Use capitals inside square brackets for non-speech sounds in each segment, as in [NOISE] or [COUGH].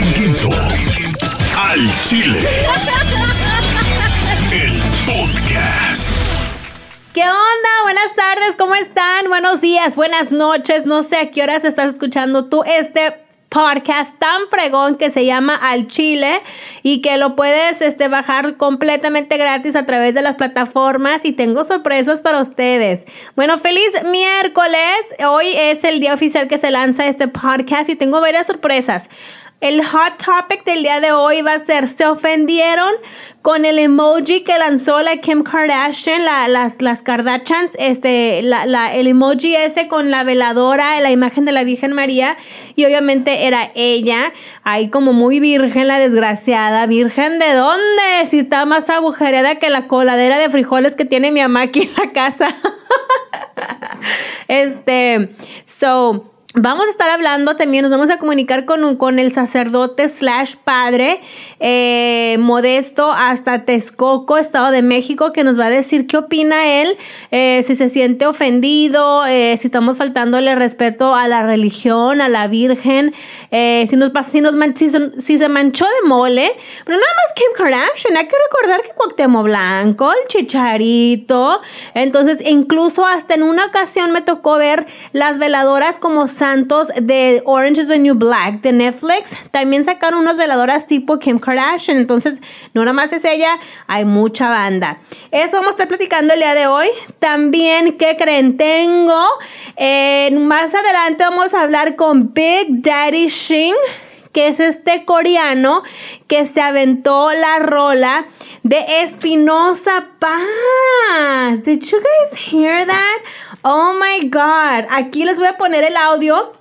Quinto. Al Chile. El podcast. ¿Qué onda? Buenas tardes, ¿cómo están? Buenos días, buenas noches. No sé a qué horas estás escuchando tú este podcast tan fregón que se llama Al Chile y que lo puedes este, bajar completamente gratis a través de las plataformas y tengo sorpresas para ustedes. Bueno, feliz miércoles. Hoy es el día oficial que se lanza este podcast y tengo varias sorpresas. El hot topic del día de hoy va a ser, ¿se ofendieron con el emoji que lanzó la Kim Kardashian, las, las Kardashians? Este, la, el emoji ese con la veladora, la imagen de la Virgen María, y obviamente era ella, ahí como muy virgen la desgraciada. ¿Virgen de dónde? Si está más agujereada que la coladera de frijoles que tiene mi mamá aquí en la casa. [LAUGHS] este, so... Vamos a estar hablando también, nos vamos a comunicar con, con el sacerdote slash padre eh, Modesto hasta Texcoco, Estado de México, que nos va a decir qué opina él, eh, si se siente ofendido, eh, si estamos faltándole respeto a la religión, a la Virgen, si, nos, si, nos si, se manchó de mole, pero nada más Kim Kardashian, hay que recordar que Cuauhtémoc Blanco, el Chicharito, entonces incluso hasta en una ocasión me tocó ver las veladoras como santos de Orange is the New Black de Netflix. También sacaron unas veladoras tipo Kim Kardashian. Entonces, no nada más es ella, hay mucha banda. Eso vamos a estar platicando el día de hoy. También, ¿qué creen? Tengo, eh, más adelante vamos a hablar con Big Daddy Shin que es este coreano que se aventó la rola de Espinosa Paz. Did you guys hear that? Oh my God. Aquí les voy a poner el audio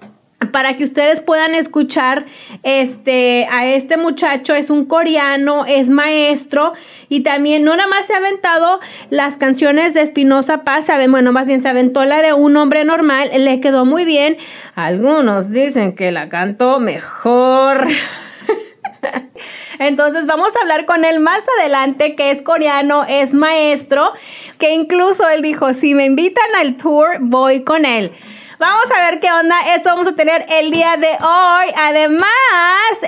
para que ustedes puedan escuchar este a este muchacho es un coreano, es maestro y también no nada más se ha aventado las canciones de Espinosa Paz, bueno, más bien se aventó la de un hombre normal, le quedó muy bien. Algunos dicen que la cantó mejor. [LAUGHS] Entonces vamos a hablar con él más adelante, que es coreano, es maestro, que incluso él dijo, si me invitan al tour, voy con él. Vamos a ver qué onda. Esto vamos a tener el día de hoy. Además,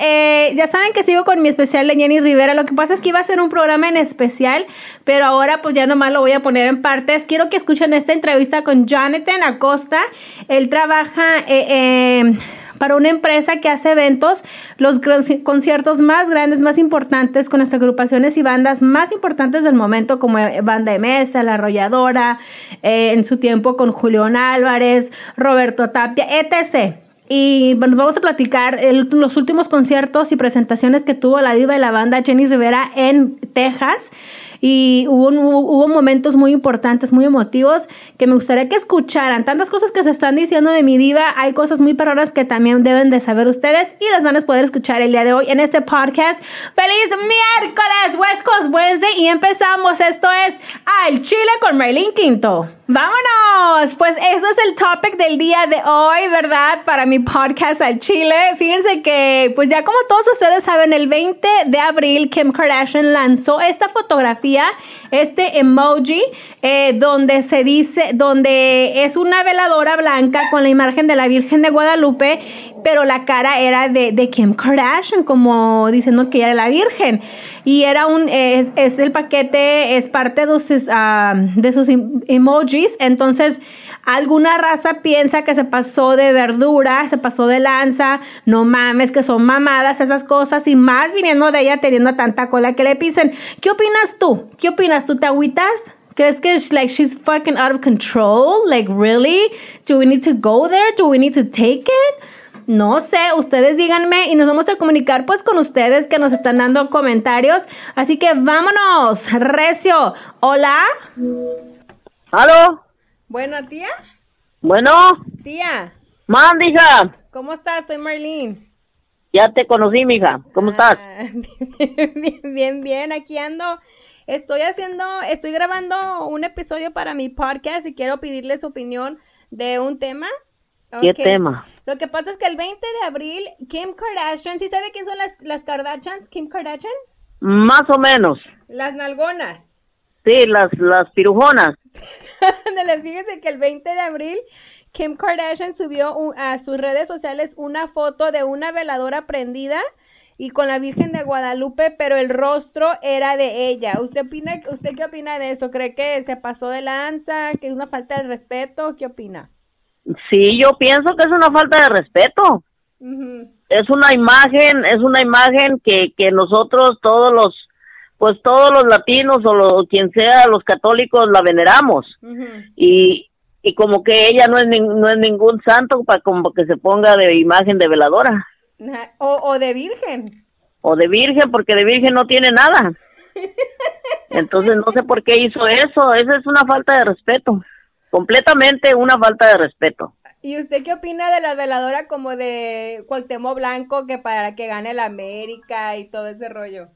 eh, ya saben que sigo con mi especial de Jenny Rivera. Lo que pasa es que iba a ser un programa en especial, pero ahora pues ya nomás lo voy a poner en partes. Quiero que escuchen esta entrevista con Jonathan Acosta. Él trabaja... Eh, eh, para una empresa que hace eventos, los conciertos más grandes, más importantes, con las agrupaciones y bandas más importantes del momento, como eh, Banda de Mesa, La Arrolladora, eh, en su tiempo con Julián Álvarez, Roberto Tapia, etc. Y bueno, vamos a platicar los últimos conciertos y presentaciones que tuvo la diva de la banda Jenny Rivera en Texas y hubo, hubo momentos muy importantes, muy emotivos que me gustaría que escucharan. Tantas cosas que se están diciendo de mi diva, hay cosas muy paradoras que también deben de saber ustedes y las van a poder escuchar el día de hoy en este podcast. ¡Feliz miércoles, West Coast Wednesday! Y empezamos, esto es Al Chile con Maylin Quinto. ¡Vámonos! Pues eso es el topic del día de hoy, ¿verdad? Para mi podcast al Chile. Fíjense que, pues ya como todos ustedes saben, el 20 de abril Kim Kardashian lanzó esta fotografía este emoji, eh, donde se dice, donde es una veladora blanca con la imagen de la Virgen de Guadalupe, pero la cara era de, Kim Kardashian, como diciendo que ella era la Virgen. Y era un, es, el paquete, es parte de sus, ah, de sus emojis. Entonces, alguna raza piensa que se pasó de verdura, se pasó de lanza, no mames, que son mamadas esas cosas, y más viniendo de ella teniendo tanta cola que le pisen. ¿Qué opinas tú? ¿Qué opinas? ¿Tú te agüitas? ¿Crees que like she's fucking out of control? Like really? Do we need to go there? Do we need to take it? No sé, ustedes díganme y nos vamos a comunicar pues con ustedes que nos están dando comentarios. Así que vámonos, Recio. Hola. ¿Aló? Bueno, tía. Bueno. Tía. Manda, ¿Cómo estás? Soy Marlene. Ya te conocí, mija. ¿Cómo estás? [LAUGHS] Ah, bien, bien, bien. Aquí ando. Estoy haciendo, estoy grabando un episodio para mi podcast y quiero pedirle su opinión de un tema. ¿Qué tema? Lo que pasa es que el 20 de abril, Kim Kardashian, ¿sí sabe quién son las, las Kardashians? Kim Kardashian. Más o menos. Las nalgonas. Sí, las, las pirujonas. [LAUGHS] Fíjese que el 20 de abril Kim Kardashian subió un- a sus redes sociales una foto de una veladora prendida y con la Virgen de Guadalupe, pero el rostro era de ella. ¿Usted opina, usted qué opina de eso? ¿Cree que se pasó de lanza, que es una falta de respeto? ¿Qué opina? Sí, yo pienso que es una falta de respeto. Es una imagen, es una imagen que, que nosotros todos los, pues todos los latinos o lo- quien sea, los católicos la veneramos. Y, y como que ella no es, no es ningún santo para como que se ponga de imagen de veladora O, o de virgen. o de virgen, porque de virgen no tiene nada. [LAUGHS] Entonces no sé por qué hizo eso. Esa es una falta de respeto. Completamente una falta de respeto. ¿Y usted qué opina de la veladora como de Cuauhtémoc Blanco que para que gane la América y todo ese rollo?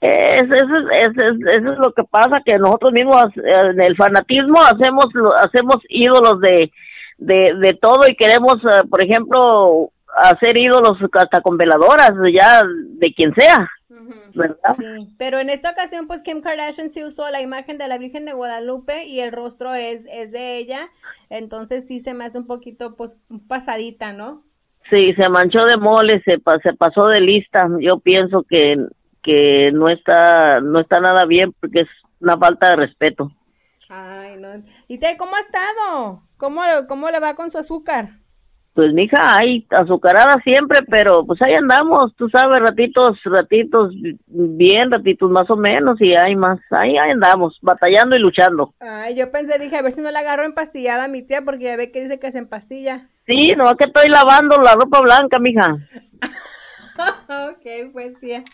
Es, eso, es, es- es- eso es lo que pasa, que nosotros mismos eh, en el fanatismo hacemos lo- hacemos ídolos de, de, de todo y queremos, eh, por ejemplo, hacer ídolos hasta con veladoras, ya de quien sea. ¿verdad? Sí, pero en esta ocasión, pues Kim Kardashian sí usó la imagen de la Virgen de Guadalupe y el rostro es, es de ella, entonces sí se me hace un poquito, pues, pasadita, ¿no? Sí, se manchó de mole, se, pa- se pasó de lista. Yo pienso que, que no está no está nada bien porque es una falta de respeto. Ay, no. ¿Y te, cómo ha estado? ¿Cómo, cómo le va con su azúcar? Pues mija, hay azucarada siempre, pero pues ahí andamos, tú sabes, ratitos, ratitos bien, ratitos más o menos y hay más, ahí, ahí andamos, batallando y luchando. Ay, yo pensé, dije, a ver si no la agarro empastillada a mi tía, porque ya ve que dice que se empastilla. Sí, no, que estoy lavando la ropa blanca, mija. [LAUGHS] ok, pues tía.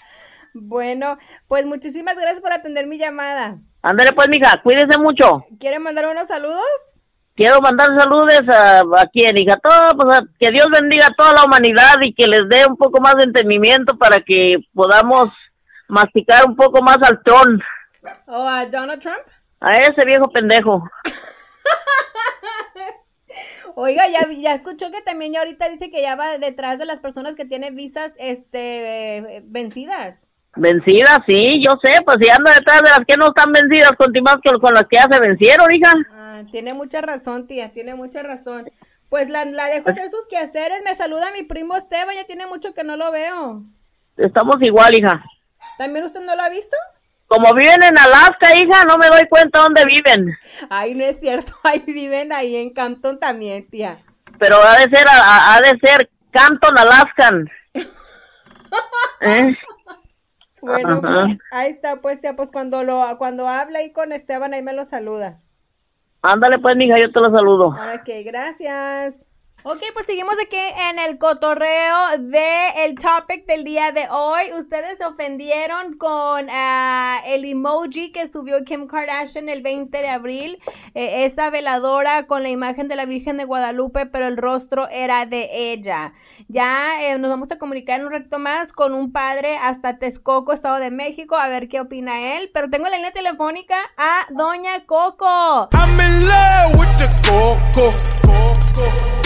Bueno, pues muchísimas gracias por atender mi llamada. Ándale pues, mija, cuídese mucho. ¿Quiere mandar unos saludos? Quiero mandar saludos a, a quien, hija, todo, pues, a- que Dios bendiga a toda la humanidad y que les dé un poco más de entendimiento para que podamos masticar un poco más al tron, ¿O a Donald Trump? a ese viejo pendejo. [LAUGHS] Oiga, ya, ya escuchó que también ya ahorita dice que ya va detrás de las personas que tienen visas este eh, vencidas. Vencidas, sí, yo sé, pues si anda detrás de las que no están vencidas, continuamos con, con las que ya se vencieron, hija. Ah, tiene mucha razón, tía, tiene mucha razón. Pues la, la dejo hacer sus quehaceres. Me saluda mi primo Esteban, ya tiene mucho que no lo veo. Estamos igual, hija. ¿También usted no lo ha visto? Como viven en Alaska, hija, no me doy cuenta dónde viven. Ay, no es cierto, [LAUGHS] ahí viven ahí en Campton también, tía. Pero ha de ser, ha, ha de ser Canton, Alaskan. [LAUGHS] ¿Eh? Bueno, pues, ahí está, pues tía, pues cuando lo, cuando habla ahí con Esteban, ahí me lo saluda. Ándale pues, mija, yo te lo saludo. Ok, gracias. Ok, pues seguimos aquí en el cotorreo de el topic del día de hoy. Ustedes se ofendieron con ah, el emoji que subió Kim Kardashian el 20 de abril, eh, esa veladora con la imagen de la Virgen de Guadalupe, pero el rostro era de ella. Ya eh, nos vamos a comunicar un rato más con un padre hasta Texcoco, Estado de México, a ver qué opina él. Pero tengo la línea telefónica a Doña Coco. I'm in love with the coco. coco.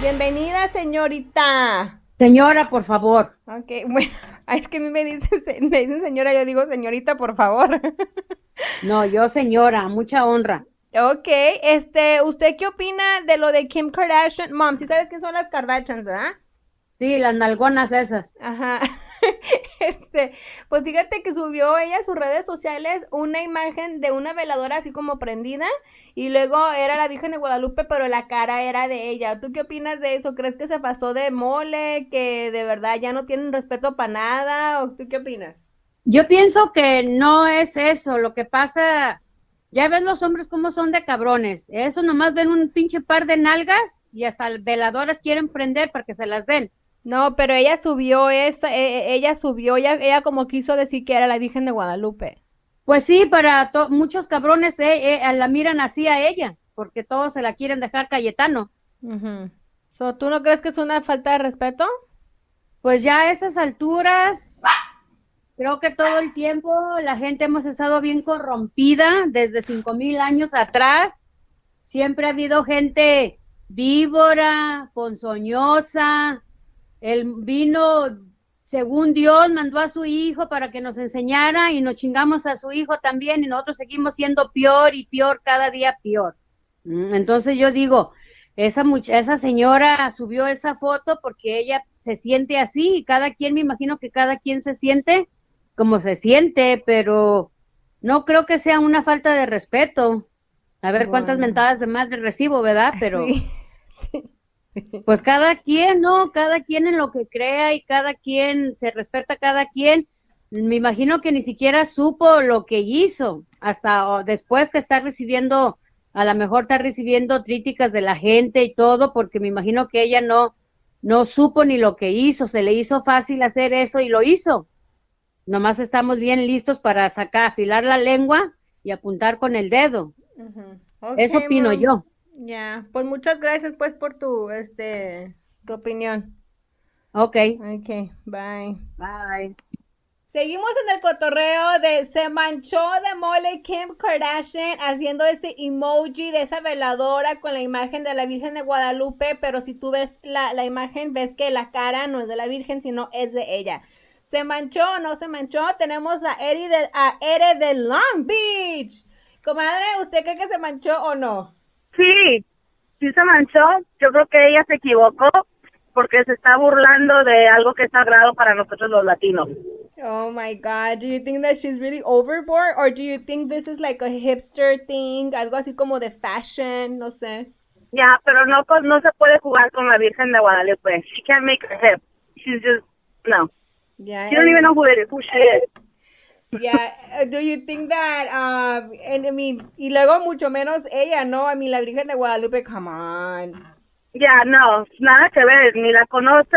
Bienvenida, señorita. Señora, por favor. Ok, bueno, [LAUGHS] es que a mí me dicen, me dicen señora, yo digo señorita, por favor. [LAUGHS] No, yo señora, mucha honra. ok, este, ¿usted qué opina de lo de Kim Kardashian? Mom, ¿sí sabes quién son las Kardashians, verdad? Sí, las nalgonas esas. Ajá. [LAUGHS] [LAUGHS] Este, pues fíjate que subió ella a sus redes sociales una imagen de una veladora así como prendida y luego era la Virgen de Guadalupe, pero la cara era de ella. ¿Tú qué opinas de eso? ¿Crees que se pasó de mole, que de verdad ya no tienen respeto para nada? ¿O tú qué opinas? Yo pienso que no es eso. Lo que pasa, ya ves los hombres cómo son de cabrones. Eso nomás ven un pinche par de nalgas y hasta veladoras quieren prender para que se las den. No, pero ella subió esa, eh, eh, ella subió, ella, ella como quiso decir que era la Virgen de Guadalupe. Pues sí, para muchos cabrones eh, eh, la miran así a ella, porque todos se la quieren dejar Cayetano. Ujú. So, ¿Tú no crees que es una falta de respeto? Pues ya a esas alturas, creo que todo el tiempo la gente hemos estado bien corrompida desde cinco mil años atrás. Siempre ha habido gente víbora, ponzoñosa. El vino según Dios mandó a su hijo para que nos enseñara y nos chingamos a su hijo también y nosotros seguimos siendo peor y peor cada día peor. Mm, entonces yo digo, esa esa señora subió esa foto porque ella se siente así y cada quien me imagino que cada quien se siente como se siente, pero no creo que sea una falta de respeto. A ver cuántas mentadas de madre recibo, ¿verdad? Pero [LAUGHS] Pues cada quien, ¿no? Cada quien en lo que crea y cada quien se respeta cada quien. Me imagino que ni siquiera supo lo que hizo hasta después que está recibiendo, a lo mejor está recibiendo críticas de la gente y todo, porque me imagino que ella no, no supo ni lo que hizo, se le hizo fácil hacer eso y lo hizo. Nomás estamos bien listos para sacar, afilar la lengua y apuntar con el dedo. eso opino yo. Ya, pues muchas gracias pues por tu, este, tu opinión. Ok. Ok, bye. Bye. Seguimos en el cotorreo de se manchó de mole Kim Kardashian haciendo ese emoji de esa veladora con la imagen de la Virgen de Guadalupe, pero si tú ves la, la imagen ves que la cara no es de la Virgen, sino es de ella. ¿Se manchó o no se manchó? Tenemos a Eri de, a Ere de Long Beach. Comadre, ¿usted cree que se manchó o no? Sí, sí se manchó. Yo creo que ella se equivocó porque se está burlando de algo que es sagrado para nosotros los latinos. Oh my God. Do you think that she's really overboard or do you think this is like a hipster thing? Algo así como de fashion, no sé. Ya, pero no no se puede jugar con la Virgen de Guadalupe. She can't make her hip. She's just no. Yeah. She don't even know who it is, who she is. Yeah, uh, do you think that, um, and I mean, y luego mucho menos ella, ¿no? I mean, la Virgen de Guadalupe, come on. Ya, no, nada que ver, ni la conoce,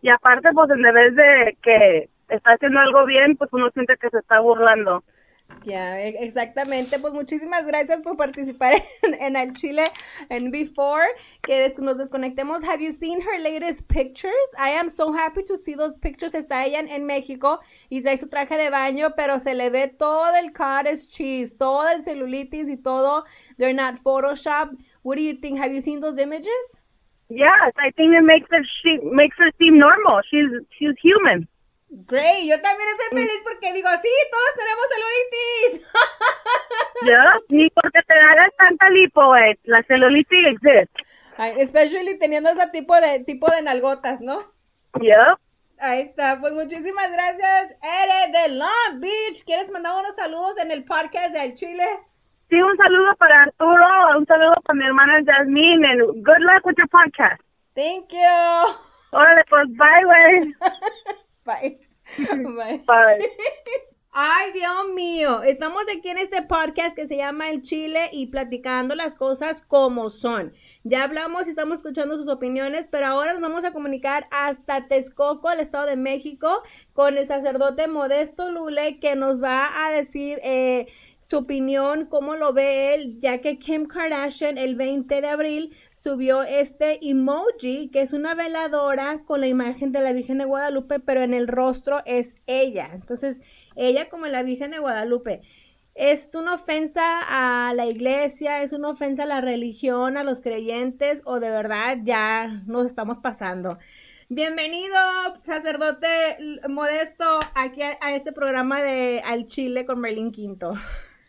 y aparte, pues en vez de que está haciendo algo bien, pues uno siente que se está burlando. Ya, e, exactamente. Pues muchísimas gracias por participar en, el Chile en Before. Que nos desconectemos. Have you seen her latest pictures? I am so happy to see those pictures. Está ella en, México y se su traje de baño, pero se le ve todo el cottage cheese, todo el celulitis y todo. They're not Photoshop. What do you think? Have you seen those images? Yes, I think it makes her she makes her seem normal. She's she's human. Great, yo también estoy feliz porque digo, sí, todos tenemos celulitis. ¿Ya? Ni porque te hagas tanta lipo, la celulitis existe. especially teniendo ese tipo de tipo de nalgotas, ¿no? Ya. Ahí está, pues muchísimas gracias, Ere de Long Beach. ¿Quieres mandar unos saludos en el podcast del Chile? Sí, un saludo para Arturo, un saludo para mi hermana Jasmine, and good luck with your podcast. Thank you. Órale, pues bye, güey. [LAUGHS] Bye. [LAUGHS] Bye. Bye. Ay, Dios mío, estamos aquí en este podcast que se llama El Chile y platicando las cosas como son. Ya hablamos y estamos escuchando sus opiniones, pero ahora nos vamos a comunicar hasta Texcoco, el Estado de México, con el sacerdote Modesto Lule, que nos va a decir eh, su opinión, cómo lo ve él, ya que Kim Kardashian el 20 de abril subió este emoji, que es una veladora con la imagen de la Virgen de Guadalupe, pero en el rostro es ella. Entonces, ella como la Virgen de Guadalupe. Es una ofensa a la iglesia, es una ofensa a la religión, a los creyentes, o de verdad ya nos estamos pasando. Bienvenido, sacerdote modesto, aquí a, este programa de Al Chile con Merlin Quinto.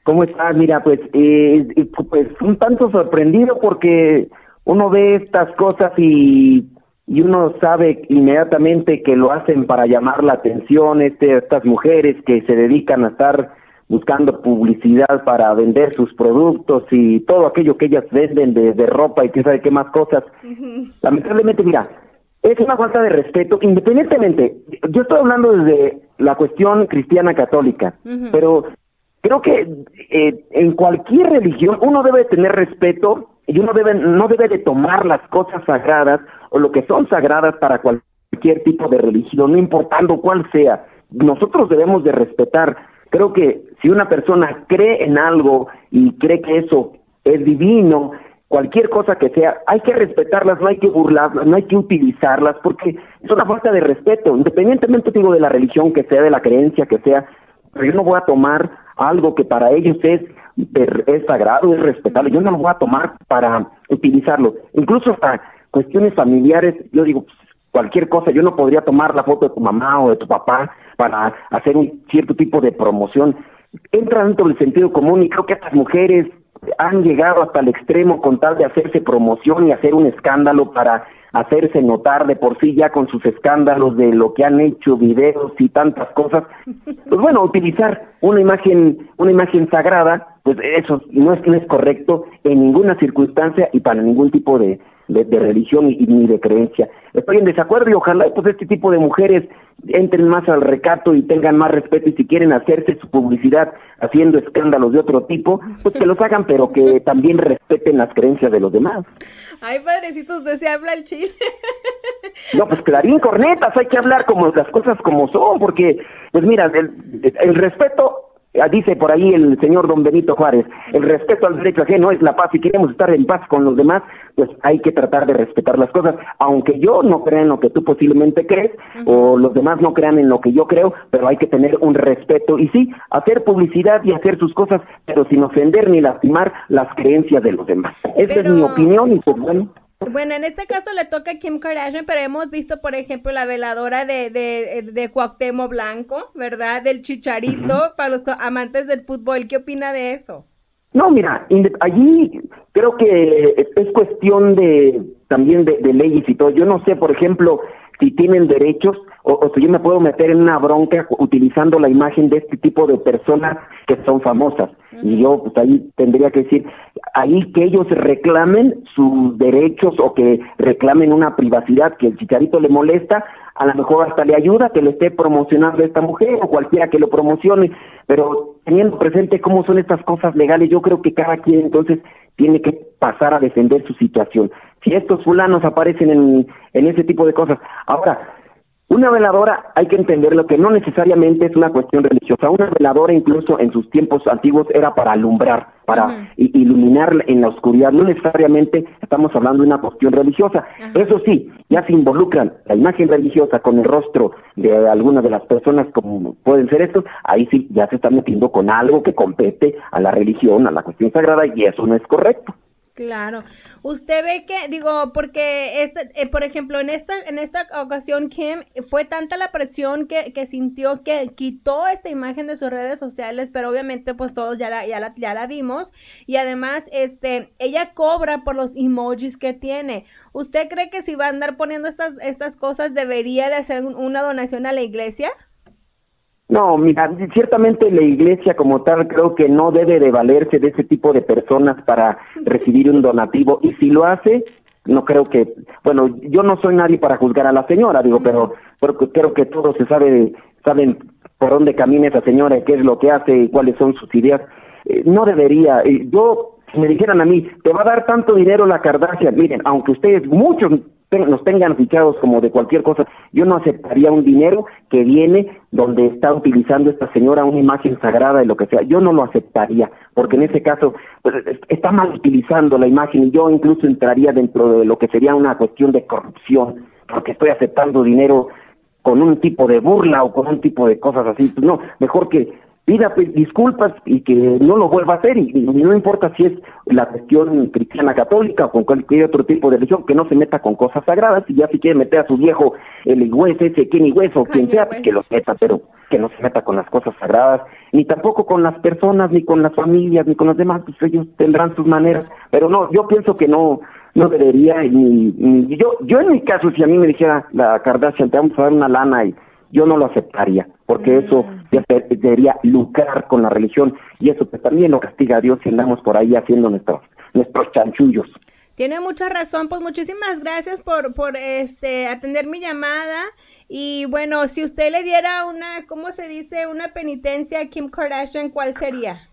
¿Cómo estás? Mira, pues, eh, pues un tanto sorprendido porque uno ve estas cosas y, y uno sabe inmediatamente que lo hacen para llamar la atención, este, estas mujeres que se dedican a estar buscando publicidad para vender sus productos y todo aquello que ellas venden de, de ropa y quién sabe qué más cosas. Lamentablemente, mira, es una falta de respeto, independientemente, yo estoy hablando desde la cuestión cristiana católica, pero creo que eh, en cualquier religión uno debe tener respeto y uno debe no debe de tomar las cosas sagradas o lo que son sagradas para cualquier tipo de religión, no importando cuál sea. Nosotros debemos de respetar. Creo que si una persona cree en algo y cree que eso es divino, cualquier cosa que sea, hay que respetarlas, no hay que burlarlas, no hay que utilizarlas, porque es una falta de respeto, independientemente digo de la religión que sea, de la creencia que sea, pero yo no voy a tomar algo que para ellos es, es sagrado, es respetable, yo no lo voy a tomar para utilizarlo. Incluso hasta cuestiones familiares, yo digo, cualquier cosa. Yo no podría tomar la foto de tu mamá o de tu papá para hacer un cierto tipo de promoción. Entra dentro del sentido común y creo que estas mujeres han llegado hasta el extremo con tal de hacerse promoción y hacer un escándalo para hacerse notar de por sí ya con sus escándalos de lo que han hecho, videos y tantas cosas. [LAUGHS] Pues bueno, utilizar una imagen, una imagen sagrada, pues eso no es, no es correcto en ninguna circunstancia y para ningún tipo de, de, de religión y, ni de creencia. Estoy en desacuerdo y ojalá pues este tipo de mujeres entren más al recato y tengan más respeto y si quieren hacerse su publicidad haciendo escándalos de otro tipo, pues que los hagan, pero que también respeten las creencias de los demás. Ay, padrecito, usted se habla el chile. No, pues clarín cornetas, hay que hablar como las cosas como son, porque, pues mira, el, el respeto dice por ahí el señor don Benito Juárez, el respeto al derecho ajeno es la paz. Si queremos estar en paz con los demás, pues hay que tratar de respetar las cosas, aunque yo no crea en lo que tú posiblemente crees o los demás no crean en lo que yo creo, pero hay que tener un respeto y sí, hacer publicidad y hacer sus cosas, pero sin ofender ni lastimar las creencias de los demás. Esa es mi opinión y pues bueno. Bueno, en este caso le toca a Kim Kardashian, pero hemos visto, por ejemplo, la veladora de, de, de Cuauhtémoc Blanco, ¿verdad? Del Chicharito, para los amantes del fútbol. ¿Qué opina de eso? No, mira, allí creo que es cuestión de también de, de leyes y todo. Yo no sé, por ejemplo, si tienen derechos o, si yo me puedo meter en una bronca utilizando la imagen de este tipo de personas que son famosas. Y yo pues ahí tendría que decir, ahí que ellos reclamen sus derechos o que reclamen una privacidad que el chicharito le molesta, a lo mejor hasta le ayuda que le esté promocionando a esta mujer o cualquiera que lo promocione, pero teniendo presente cómo son estas cosas legales, yo creo que cada quien entonces tiene que pasar a defender su situación. Si estos fulanos aparecen en, en ese tipo de cosas. Ahora, una veladora hay que entenderlo que no necesariamente es una cuestión religiosa. Una veladora incluso en sus tiempos antiguos era para alumbrar, para iluminar en la oscuridad. No necesariamente estamos hablando de una cuestión religiosa. Eso sí, ya se involucran la imagen religiosa con el rostro de algunas de las personas como pueden ser estos, ahí sí ya se está metiendo con algo que compete a la religión, a la cuestión sagrada y eso no es correcto. Claro. Usted ve que, digo, porque, este, eh, por ejemplo, en esta, en esta ocasión, Kim, fue tanta la presión que, que, sintió que quitó esta imagen de sus redes sociales, pero obviamente, pues todos ya la, ya la, ya la vimos. Y además, este, ella cobra por los emojis que tiene. ¿Usted cree que si va a andar poniendo estas, estas cosas, debería de hacer una donación a la iglesia? No, mira, ciertamente la iglesia como tal creo que no debe de valerse de ese tipo de personas para recibir un donativo y si lo hace, no creo que, bueno, yo no soy nadie para juzgar a la señora, digo, pero, pero creo que todos se sabe, saben por dónde camina esa señora, qué es lo que hace y cuáles son sus ideas. Eh, no debería, eh, yo, si me dijeran a mí, te va a dar tanto dinero la Kardashian, miren, aunque ustedes, muchos nos tengan fichados como de cualquier cosa, yo no aceptaría un dinero que viene donde está utilizando esta señora una imagen sagrada y lo que sea, yo no lo aceptaría, porque en ese caso pues, está mal utilizando la imagen y yo incluso entraría dentro de lo que sería una cuestión de corrupción, porque estoy aceptando dinero con un tipo de burla o con un tipo de cosas así, pues no, mejor que pida pues, disculpas y que no lo vuelva a hacer y, no importa si es la cuestión cristiana católica o con cualquier otro tipo de religión que no se meta con cosas sagradas y ya si quiere meter a su viejo el hueso ese Kenny Hueso o quien sea pues que lo meta pero que no se meta con las cosas sagradas ni tampoco con las personas ni con las familias ni con los demás pues ellos tendrán sus maneras pero no yo pienso que no no debería ni yo yo en mi caso si a mí me dijera la Kardashian te vamos a dar una lana y yo no lo aceptaría, porque eso mm. Ya debería lucrar con la religión y eso pues también lo castiga a Dios si andamos por ahí haciendo nuestros, nuestros chanchullos. Tiene mucha razón, pues muchísimas gracias por, por este atender mi llamada y bueno, si usted le diera una, ¿cómo se dice? Una penitencia a Kim Kardashian, ¿cuál sería?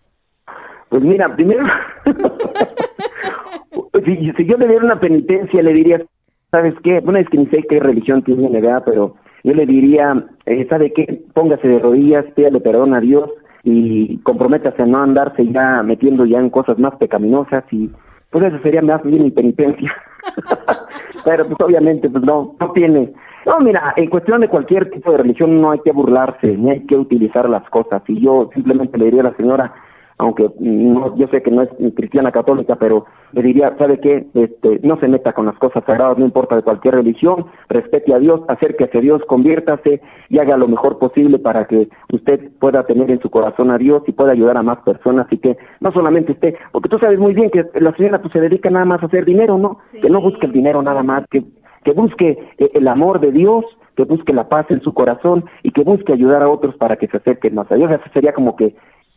Pues mira, primero, [LAUGHS] si, si, yo le diera una penitencia, le diría, ¿sabes qué? Bueno, es que ni sé qué religión tiene, ¿verdad? Pero yo le diría, eh, ¿sabe qué? Póngase de rodillas, pídale perdón a Dios y comprométase a no andarse ya metiendo ya en cosas más pecaminosas y pues eso sería más bien mi penitencia. [LAUGHS] Pero pues obviamente pues no, no tiene. No, mira, en cuestión de cualquier tipo de religión no hay que burlarse, ni hay que utilizar las cosas. Y yo simplemente le diría a la señora, aunque no, yo sé que no es cristiana católica, pero le diría, ¿sabe qué? Este, no se meta con las cosas sagradas, no importa de cualquier religión, respete a Dios, acérquese a Dios, conviértase y haga lo mejor posible para que usted pueda tener en su corazón a Dios y pueda ayudar a más personas y que no solamente esté, porque tú sabes muy bien que la señora pues se dedica nada más a hacer dinero, ¿no? Que no busque el dinero nada más, que, que busque eh, el amor de Dios, que busque la paz en su corazón y que busque ayudar a otros para que se acerquen más a Dios. Eso sería como que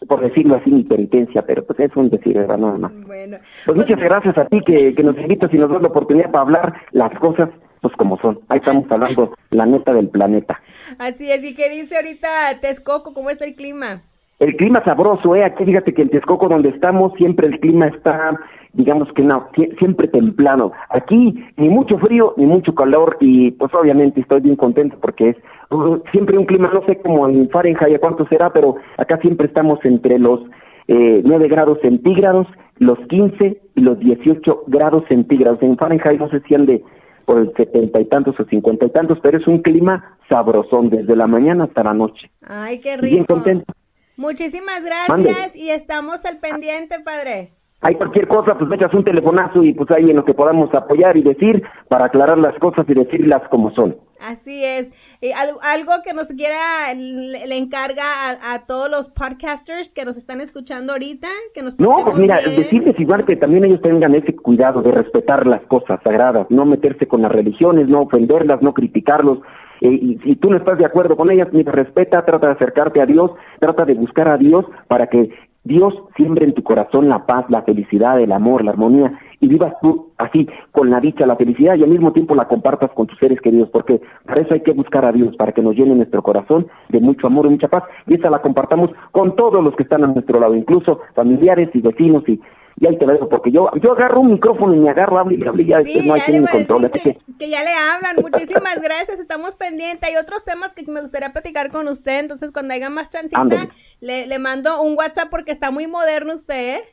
por decirlo así, mi penitencia, pero pues es un decir, ¿verdad? Nada más. Bueno. Pues muchas gracias a ti que, que nos invitas y nos das la oportunidad para hablar las cosas pues como son. Ahí estamos hablando la neta del planeta. Así es, ¿y qué dice ahorita Texcoco? ¿Cómo está el clima? El clima sabroso, ¿eh? Aquí fíjate que en Texcoco donde estamos siempre el clima está, digamos que no, sie- siempre templado. Aquí ni mucho frío ni mucho calor y pues obviamente estoy bien contento porque es uh, siempre un clima, no sé cómo en Fahrenheit a cuánto será, pero acá siempre estamos entre los eh, 9 grados centígrados, los 15 y los 18 grados centígrados. En Fahrenheit no sé si ande por el setenta y tantos o cincuenta y tantos, pero es un clima sabrosón desde la mañana hasta la noche. Ay, qué Bien rico. contento. Muchísimas Mande. gracias y estamos al pendiente, padre. Hay cualquier cosa, pues me echas un telefonazo y pues ahí en lo que podamos apoyar y decir para aclarar las cosas y decirlas como son. Así es. Al- algo que nos quiera, le, le encarga a, a todos los podcasters que nos están escuchando ahorita, que nos No, pues mira, bien. decirles igual que también ellos tengan ese cuidado de respetar las cosas sagradas, no meterse con las religiones, no ofenderlas, no criticarlos. Eh, y si tú no estás de acuerdo con ellas, mira, respeta, trata de acercarte a Dios, trata de buscar a Dios para que Dios siembre en tu corazón la paz, la felicidad, el amor, la armonía y vivas tú así con la dicha, la felicidad y al mismo tiempo la compartas con tus seres queridos, porque para eso hay que buscar a Dios, para que nos llene nuestro corazón de mucho amor y mucha paz y esa la compartamos con todos los que están a nuestro lado, incluso familiares y vecinos y, y ahí te lo dejo, porque yo yo agarro un micrófono y me agarro, hable y hable y ya Sí, después no hay ya quien me controle. que que, que ya le hablan. Muchísimas gracias, estamos pendientes. Hay otros temas que me gustaría platicar con usted, entonces cuando haya más chancita, le, le mando un WhatsApp porque está muy moderno usted, ¿eh?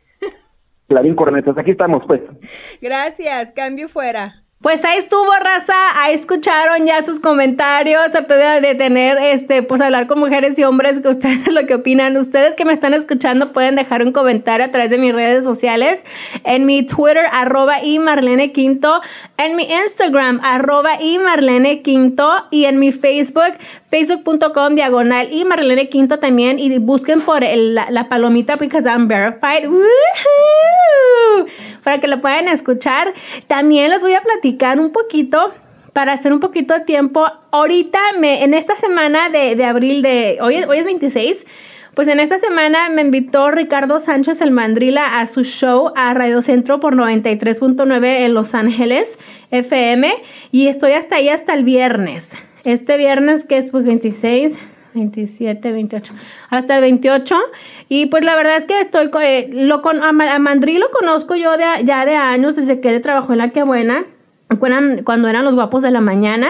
Clarín Cornetas, aquí estamos pues. [LAUGHS] Gracias, cambio fuera. Pues ahí estuvo, raza. Ahí escucharon ya sus comentarios. Traté de, tener, este, pues hablar con mujeres y hombres que [LAUGHS] ustedes lo que opinan. Ustedes que me están escuchando pueden dejar un comentario a través de mis redes sociales. En mi Twitter, arroba y Marlene Quinto. En mi Instagram, arroba y Marlene Quinto. Y en mi Facebook, facebook.com diagonal y Marlene Quinto también. Y busquen por la, la palomita because I'm verified. ¡Woohoo! [LAUGHS] Para que lo puedan escuchar. También les voy a platicar un poquito para hacer un poquito de tiempo. Ahorita, me, en esta semana de, abril, de hoy, hoy es 26, pues en esta semana me invitó Ricardo Sánchez el Mandrila a su show a Radio Centro por 93.9 en Los Ángeles FM y estoy hasta ahí hasta el viernes. Este viernes que es pues 26, 27, 28, hasta el 28. Y pues la verdad es que estoy, eh, lo con, a, Ma- a Mandri lo conozco yo de, ya de años, desde que él trabajó en La Que Buena, cuando eran los guapos de la mañana.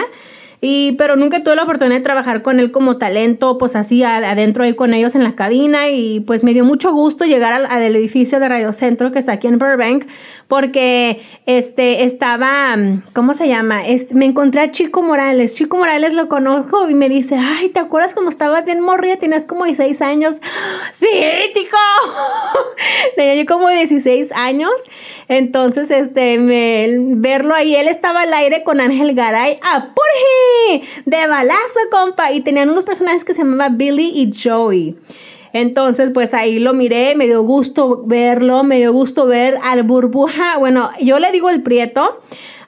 Y, pero nunca tuve la oportunidad de trabajar con él como talento, pues así adentro ahí con ellos en la cabina y pues me dio mucho gusto llegar al, edificio de Radio Centro que está aquí en Burbank porque este estaba, ¿cómo se llama? Me encontré a Chico Morales. Chico Morales lo conozco y me dice, ay, ¿te acuerdas cuando estabas bien morrida? Tenías como 16 años. [GASPS] Sí, chico. [LAUGHS] Tenía yo como 16 años. Entonces, este, me- verlo ahí, él estaba al aire con Ángel Garay. ¡Apurje! De balazo, compa. Y tenían unos personajes que se llamaban Billy y Joey. Entonces, pues ahí lo miré, me dio gusto verlo, me dio gusto ver al burbuja. Bueno, yo le digo el prieto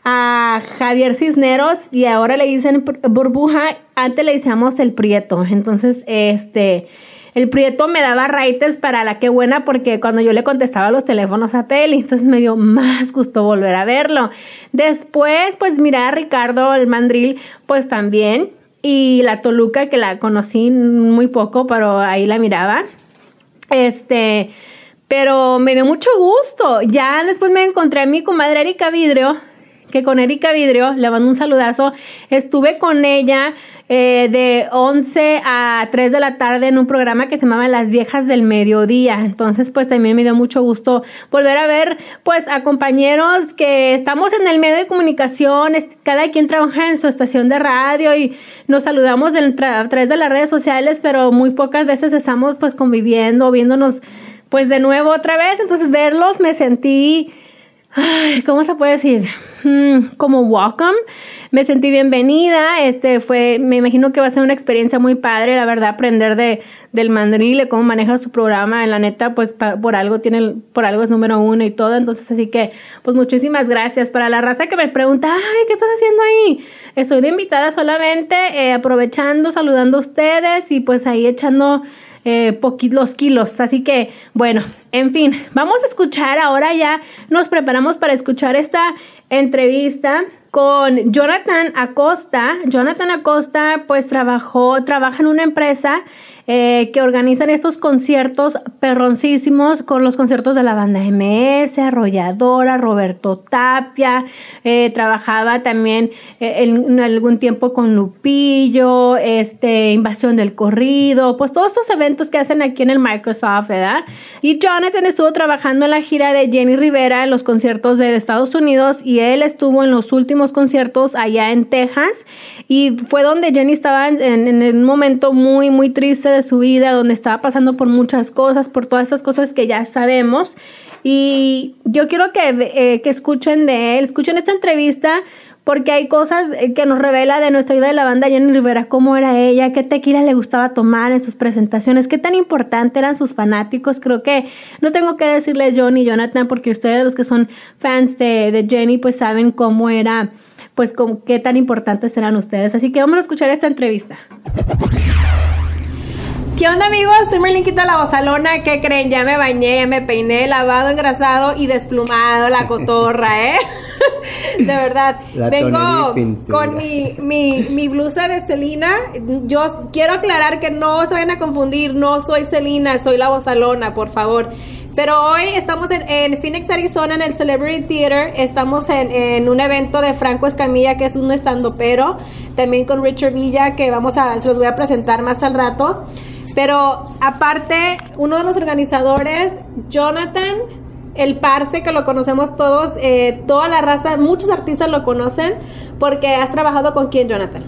a Javier Cisneros y ahora le dicen burbuja, antes le decíamos el prieto. Entonces, este, el prieto me daba raites para la que buena porque cuando yo le contestaba los teléfonos a Peli, entonces me dio más gusto volver a verlo. Después, pues mirar a Ricardo el mandril, pues también. Y la Toluca, que la conocí muy poco, pero ahí la miraba. Este, pero me dio mucho gusto. Ya después me encontré a mi comadre Erika Vidrio, que con Erika Vidrio, le mando un saludazo, estuve con ella eh, de 11 a 3 de la tarde en un programa que se llamaba Las Viejas del Mediodía. Entonces, pues también me dio mucho gusto volver a ver, pues, a compañeros que estamos en el medio de comunicación, cada quien trabaja en su estación de radio y nos saludamos a través de las redes sociales, pero muy pocas veces estamos, pues, conviviendo, viéndonos pues de nuevo otra vez. Entonces verlos me sentí, ay, ¿cómo se puede decir? Mm, como welcome. Me sentí bienvenida. Este fue, me imagino que va a ser una experiencia muy padre, la verdad, aprender de, del mandril, cómo maneja su programa. En la neta, pues pa- por algo tiene, por algo es número uno y todo. Entonces, así que, pues muchísimas gracias. Para la raza que me pregunta, ay, ¿qué estás haciendo ahí? Estoy de invitada solamente, eh, aprovechando, saludando a ustedes y pues ahí echando eh, los kilos. Así que, bueno, en fin, vamos a escuchar ahora ya, nos preparamos para escuchar esta entrevista con Jonathan Acosta. Jonathan Acosta, pues trabajó, trabaja en una empresa eh, que organizan estos conciertos perroncísimos con los conciertos de la banda MS, Arrolladora, Roberto Tapia, eh, trabajaba también eh, en, algún tiempo con Lupillo, este, Invasión del Corrido, pues todos estos eventos que hacen aquí en el Microsoft, ¿verdad? Y Jonathan estuvo trabajando en la gira de Jenny Rivera en los conciertos de Estados Unidos y él estuvo en los últimos conciertos allá en Texas y fue donde Jenny estaba en, en- en un momento muy, muy triste de su vida, donde estaba pasando por muchas cosas, por todas estas cosas que ya sabemos. Y yo quiero que, eh, que escuchen de él, escuchen esta entrevista porque hay cosas eh, que nos revela de nuestra vida de la banda Jenny Rivera, cómo era ella, qué tequila le gustaba tomar en sus presentaciones, qué tan importante eran sus fanáticos. Creo que no tengo que decirles John y Jonathan, porque ustedes los que son fans de, de Jenny, pues saben cómo era, pues con, qué tan importantes eran ustedes. Así que vamos a escuchar esta entrevista. ¿Qué onda amigos? Soy Merlinquita La Bozalona. ¿Qué creen? Ya me bañé, ya me peiné, lavado, engrasado y desplumado la cotorra, ¿eh? [LAUGHS] De verdad. [LAUGHS] La Vengo con mi, mi, mi blusa de Celina. Yo quiero aclarar que no se vayan a confundir. No soy Celina, soy La Bozalona, por favor. Pero hoy estamos en, en Phoenix, Arizona, en el Celebrity Theater. Estamos en, en un evento de Franco Escamilla, que es un estandopero. También con Richard Villa, que vamos a, se los voy a presentar más al rato. Pero aparte, uno de los organizadores, Jonathan, el Parse, que lo conocemos todos, eh, toda la raza, muchos artistas lo conocen, porque has trabajado con quién, Jonathan.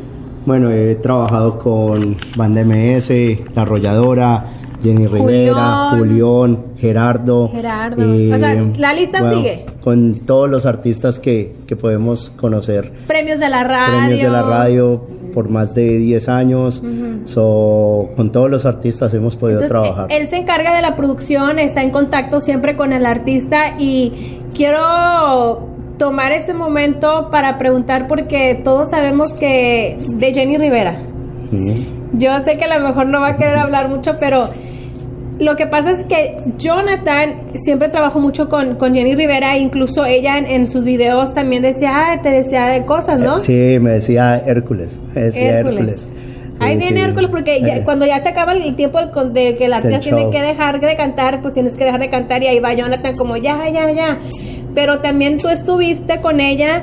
Bueno, he trabajado con Banda MS, La Arrolladora, Jenny Rivera. Julián, Gerardo. eh, Gerardo. O sea, la lista sigue. Con todos los artistas que, que podemos conocer. Premios de la radio. Premios de la radio por más de 10 años. so, con todos los artistas hemos podido Entonces, trabajar. Él se encarga de la producción, está en contacto siempre con el artista y quiero tomar ese momento para preguntar porque todos sabemos que de Jenny Rivera. Yo sé que a lo mejor no va a querer hablar mucho, pero lo que pasa es que Jonathan siempre trabajó mucho con, con Jenny Rivera, incluso ella en, en sus videos también decía, ah, te decía de cosas, ¿no? Sí, me decía Hércules. Me decía Hércules. Hércules. Ahí viene sí. Hércules porque ya- cuando ya se acaba el tiempo de que el artista tiene que dejar de cantar, pues tienes que dejar de cantar y ahí va Jonathan como ya, ya, ya. Pero también tú estuviste con ella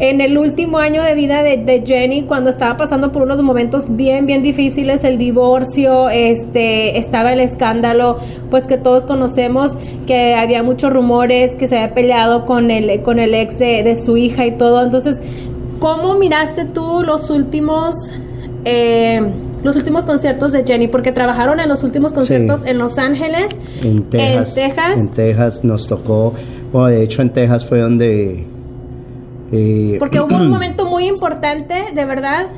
en el último año de vida de, de Jenny cuando estaba pasando por unos momentos bien, bien difíciles, el divorcio, este, estaba el escándalo, pues que todos conocemos que había muchos rumores que se había peleado con el, con el ex de, de su hija y todo. Entonces, ¿cómo miraste tú los últimos eh, los últimos conciertos de Jenny, porque trabajaron en los últimos conciertos en Los Ángeles, En Texas. en Texas, En Texas nos tocó. Bueno, de hecho, en Texas fue donde. Eh, porque hubo un [CLEARS THROAT] momento muy importante, de verdad,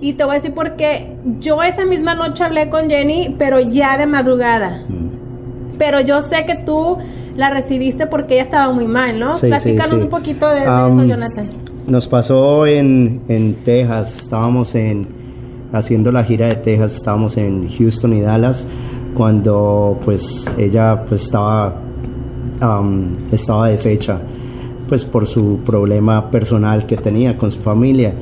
y te voy a decir porque yo esa misma noche hablé con Jenny, pero ya de madrugada. Mm. Pero yo sé que tú la recibiste porque ella estaba muy mal, ¿no? Sí, sí, Platícanos sí. un poquito de, eso, Jonathan. Nos pasó en, en Texas, estábamos en haciendo la gira de Texas, estábamos en Houston y Dallas cuando pues ella pues estaba am, estaba deshecha pues por su problema personal que tenía con su familia.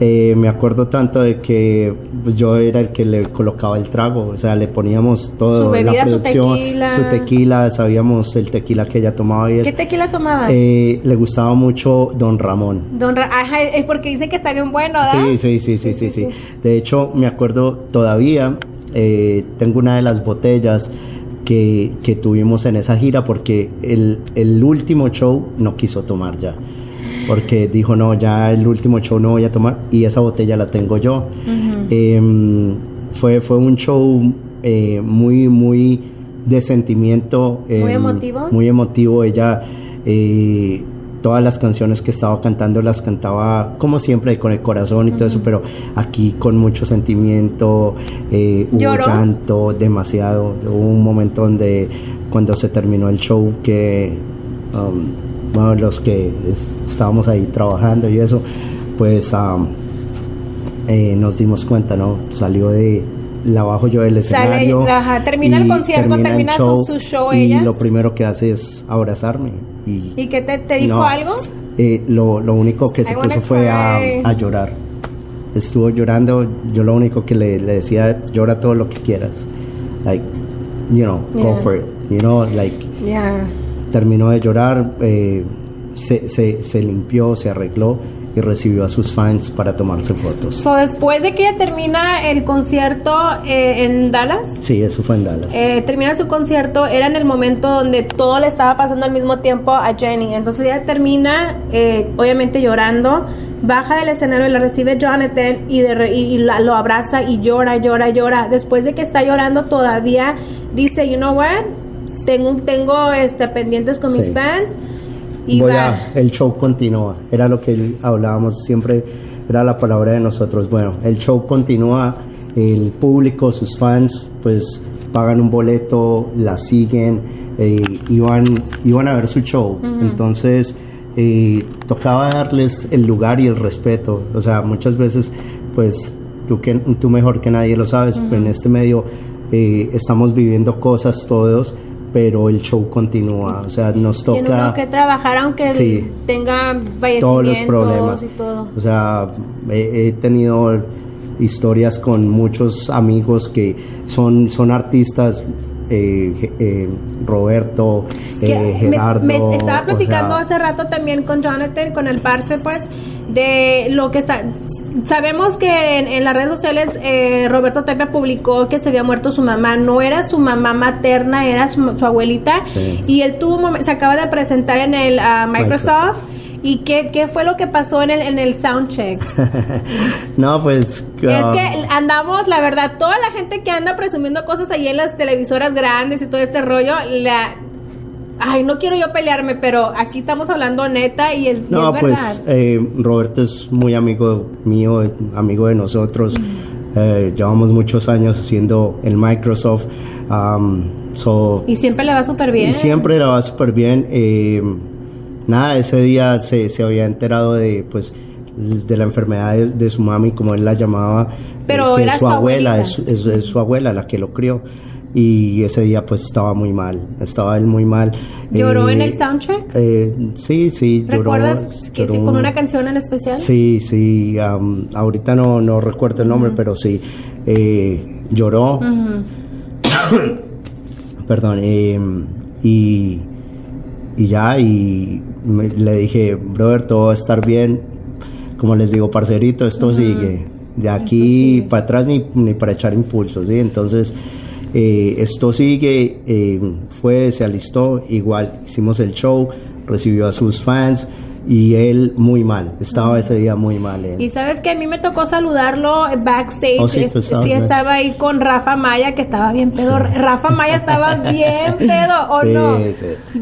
Eh, me acuerdo tanto de que pues, yo era el que le colocaba el trago, o sea, le poníamos todo Su bebida, la su producción, tequila. su tequila, sabíamos el tequila que ella tomaba y. ¿Qué tequila tomaba? Eh, le gustaba mucho Don Ramón. Don Ra- Ajá, es porque dice que está bien bueno, ¿verdad? Sí, sí, sí, sí, sí, sí. De hecho, me acuerdo todavía, eh, tengo una de las botellas que, que tuvimos en esa gira porque el, el último show no quiso tomar ya. Porque dijo, no, ya el último show no voy a tomar y esa botella la tengo yo. Em, fue, fue un show eh, muy, muy de sentimiento. Muy em, emotivo. Muy emotivo. Ella, eh, todas las canciones que estaba cantando las cantaba como siempre con el corazón y todo eso, pero aquí con mucho sentimiento, eh, hubo llanto, demasiado. Hubo un momento donde cuando se terminó el show que um, bueno, los que es- estábamos ahí trabajando y eso, pues um, eh, nos dimos cuenta, ¿no? Salió de la bajo yo del Sale, escenario. ajá, termina el concierto, el termina su- su show y ella. lo primero que hace es abrazarme y ¿Y qué te, te dijo no, algo? eh, lo, lo único que se I wanna puso fue a, a llorar. Estuvo llorando. Yo lo único que le, le decía, llora todo lo que quieras. Like, you know, go Yeah. for it. You know, like, Ya. terminó de llorar, eh, se, se, se limpió, se arregló y recibió a sus fans para tomarse fotos. So, después de que ella termina el concierto eh, en Dallas, Sí, eso fue en Dallas. eh, termina su concierto, era en el momento donde todo le estaba pasando al mismo tiempo a Jenny. Entonces ella termina, eh, obviamente llorando, baja del escenario y la recibe Jonathan y, de y- y la- lo abraza y llora, llora, llora. Después de que está llorando todavía dice, you know what, tengo, tengo este, pendientes con mis Sí. fans. Voy a- el show continúa. Era lo que hablábamos siempre, era la palabra de nosotros. Bueno, el show continúa, el público, sus fans, pues pagan un boleto, la siguen, eh, iban, iban a ver su show. Entonces, eh, tocaba darles el lugar y el respeto. O sea, muchas veces, pues tú, que, tú mejor que nadie lo sabes, en este medio eh, estamos viviendo cosas todos. Pero el show continúa, o sea, nos toca Tiene uno que trabajar aunque Sí. tenga todos los problemas. y todo. O sea, he, he tenido historias con muchos amigos que son, son artistas, eh, eh, Roberto, eh, me- Gerardo. me, estaba o platicando sea, hace rato también con Jonathan, con el parce, pues, de lo que está. Sabemos que en, en las redes sociales eh, Roberto Tapia publicó que se había muerto su mamá. No era su mamá materna, era su, su abuelita. Sí. Y él tuvo se acaba de presentar en el ah, Microsoft. ¿Y qué, qué fue lo que pasó en el, en el soundcheck? [LAUGHS] no, pues. Es um, que andamos, la verdad, toda la gente que anda presumiendo cosas ahí en las televisoras grandes y todo este rollo, la... Ay, no quiero yo pelearme, pero aquí estamos hablando neta y es, y No, es pues verdad. eh, Roberto es muy amigo mío, eh, amigo de nosotros. Eh, llevamos muchos años haciendo el Microsoft. um, so, Y siempre le va súper bien. Y siempre le va súper bien. eh, nada, ese día se, se había enterado de, pues, de la enfermedad de, de su mami, como él la llamaba. Pero que era es su abuela, abuelita. es, es- es su abuela la que lo crió. Y ese día, pues, estaba muy mal. Estaba él muy mal. ¿Lloró Eh, en el soundcheck? eh, sí, sí. lloró- ¿Recuerdas que sí, lloró con un- una canción en especial? Sí, sí. ahorita no, no recuerdo el nombre, pero sí. eh, lloró. [COUGHS] Perdón. eh, y, y ya, y me- le dije, brother, todo va a estar bien. Como les digo, parcerito, esto sigue. De aquí para atrás ni, ni para echar impulsos, ¿sí? Entonces, eh, esto sigue. eh, fue, se alistó, igual hicimos el show, recibió a sus fans y él muy mal. Estaba ese día muy mal. él. Y sabes que a mí me tocó saludarlo backstage. Oh, sí, Es- tú estabas sí, ahí. estaba ahí con Rafa Maya, que estaba bien pedo. Rafa Maya estaba bien [LAUGHS] pedo, ¿o no?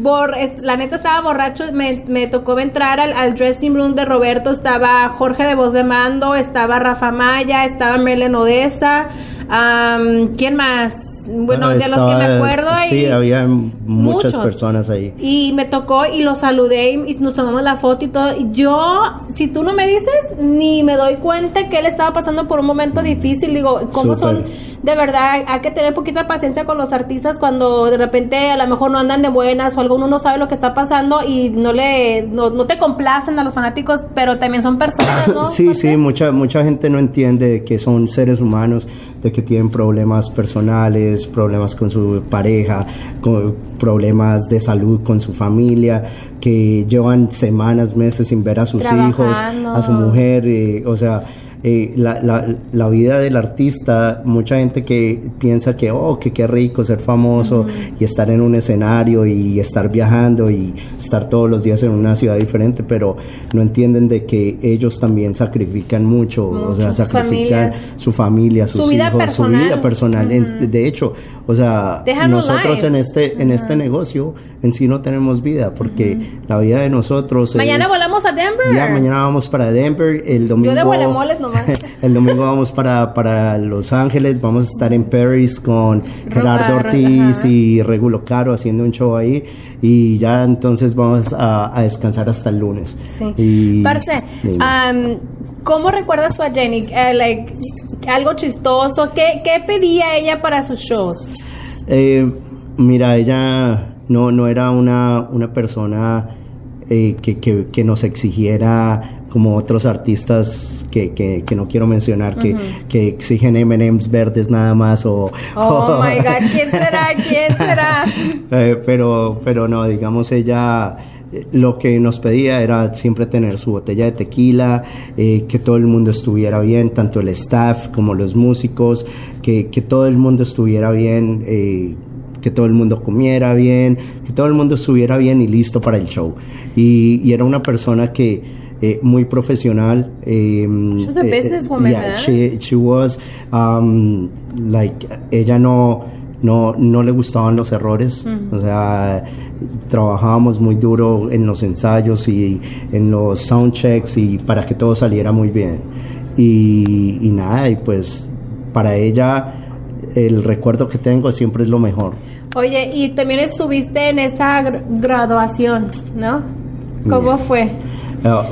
Bor- la neta estaba borracho. Me, me tocó entrar al, al dressing room de Roberto. Estaba Jorge de Voz de Mando, estaba Rafa Maya, estaba Merlen Odessa. am, ¿Quién más? Bueno, de los que me acuerdo. Sí, había muchas muchos. personas ahí. y me tocó y lo saludé y nos tomamos la foto y todo. Y yo, si tú no me dices, ni me doy cuenta que él estaba pasando por un momento difícil. Digo, ¿cómo son? De verdad, hay que tener poquita paciencia con los artistas cuando de repente a lo mejor no andan de buenas o alguno no sabe lo que está pasando y no le no, no te complacen a los fanáticos, pero también son personas, ¿no? [COUGHS] Sí, Jorge? sí, mucha, mucha gente no entiende de que son seres humanos, de que tienen problemas personales, problemas con su pareja, con problemas de salud con su familia, que llevan semanas, meses sin ver a sus hijos, a su mujer, eh, o sea, eh, la, la, la vida del artista, mucha gente que piensa que, oh, que qué rico ser famoso y estar en un escenario y estar viajando y estar todos los días en una ciudad diferente, pero no entienden de que ellos también sacrifican mucho, o sea, sacrifican familias. su familia, sus Su vida hijos, personal. su vida personal. En- de hecho, o sea, nosotros en este, en este negocio en sí no tenemos vida, porque la vida de nosotros Mañana es- volamos a Denver. ya, mañana vamos para Denver, el domingo... de Huelemoles nomás. [LAUGHS] el domingo vamos para, para Los Ángeles, vamos a estar en Paris con Gerardo Ortiz y Regulo Caro haciendo un show ahí y ya entonces vamos a, a descansar hasta el lunes. Sí. Y- Parce, um, ¿cómo recuerdas tú a Jenny? Eh, like, algo chistoso. ¿Qué, ¿Qué pedía ella para sus shows? Eh, mira, ella no, no era una, una persona eh, que, que- que nos exigiera como otros artistas que, que- que no quiero mencionar, que, que exigen M&M's verdes nada más o... Oh my God, ¿quién será? ¿Quién será? [LAUGHS] Pero, pero no, digamos, ella lo que nos pedía era siempre tener su botella de tequila, eh, que todo el mundo estuviera bien, tanto el staff como los músicos, que, que todo el mundo estuviera bien, eh, que todo el mundo comiera bien, que todo el mundo estuviera bien y listo para el show. Y, y era una persona que eh, muy profesional. Eh, She was a businesswoman, yeah, ¿verdad? she, she was um, like ella no no no le gustaban los errores o sea trabajábamos muy duro en los ensayos y en los sound checks y para que todo saliera muy bien y, y nada y pues para ella el recuerdo que tengo siempre es lo mejor Oye, y también estuviste en esa gr- graduación, ¿no? ¿Cómo Yeah. fue?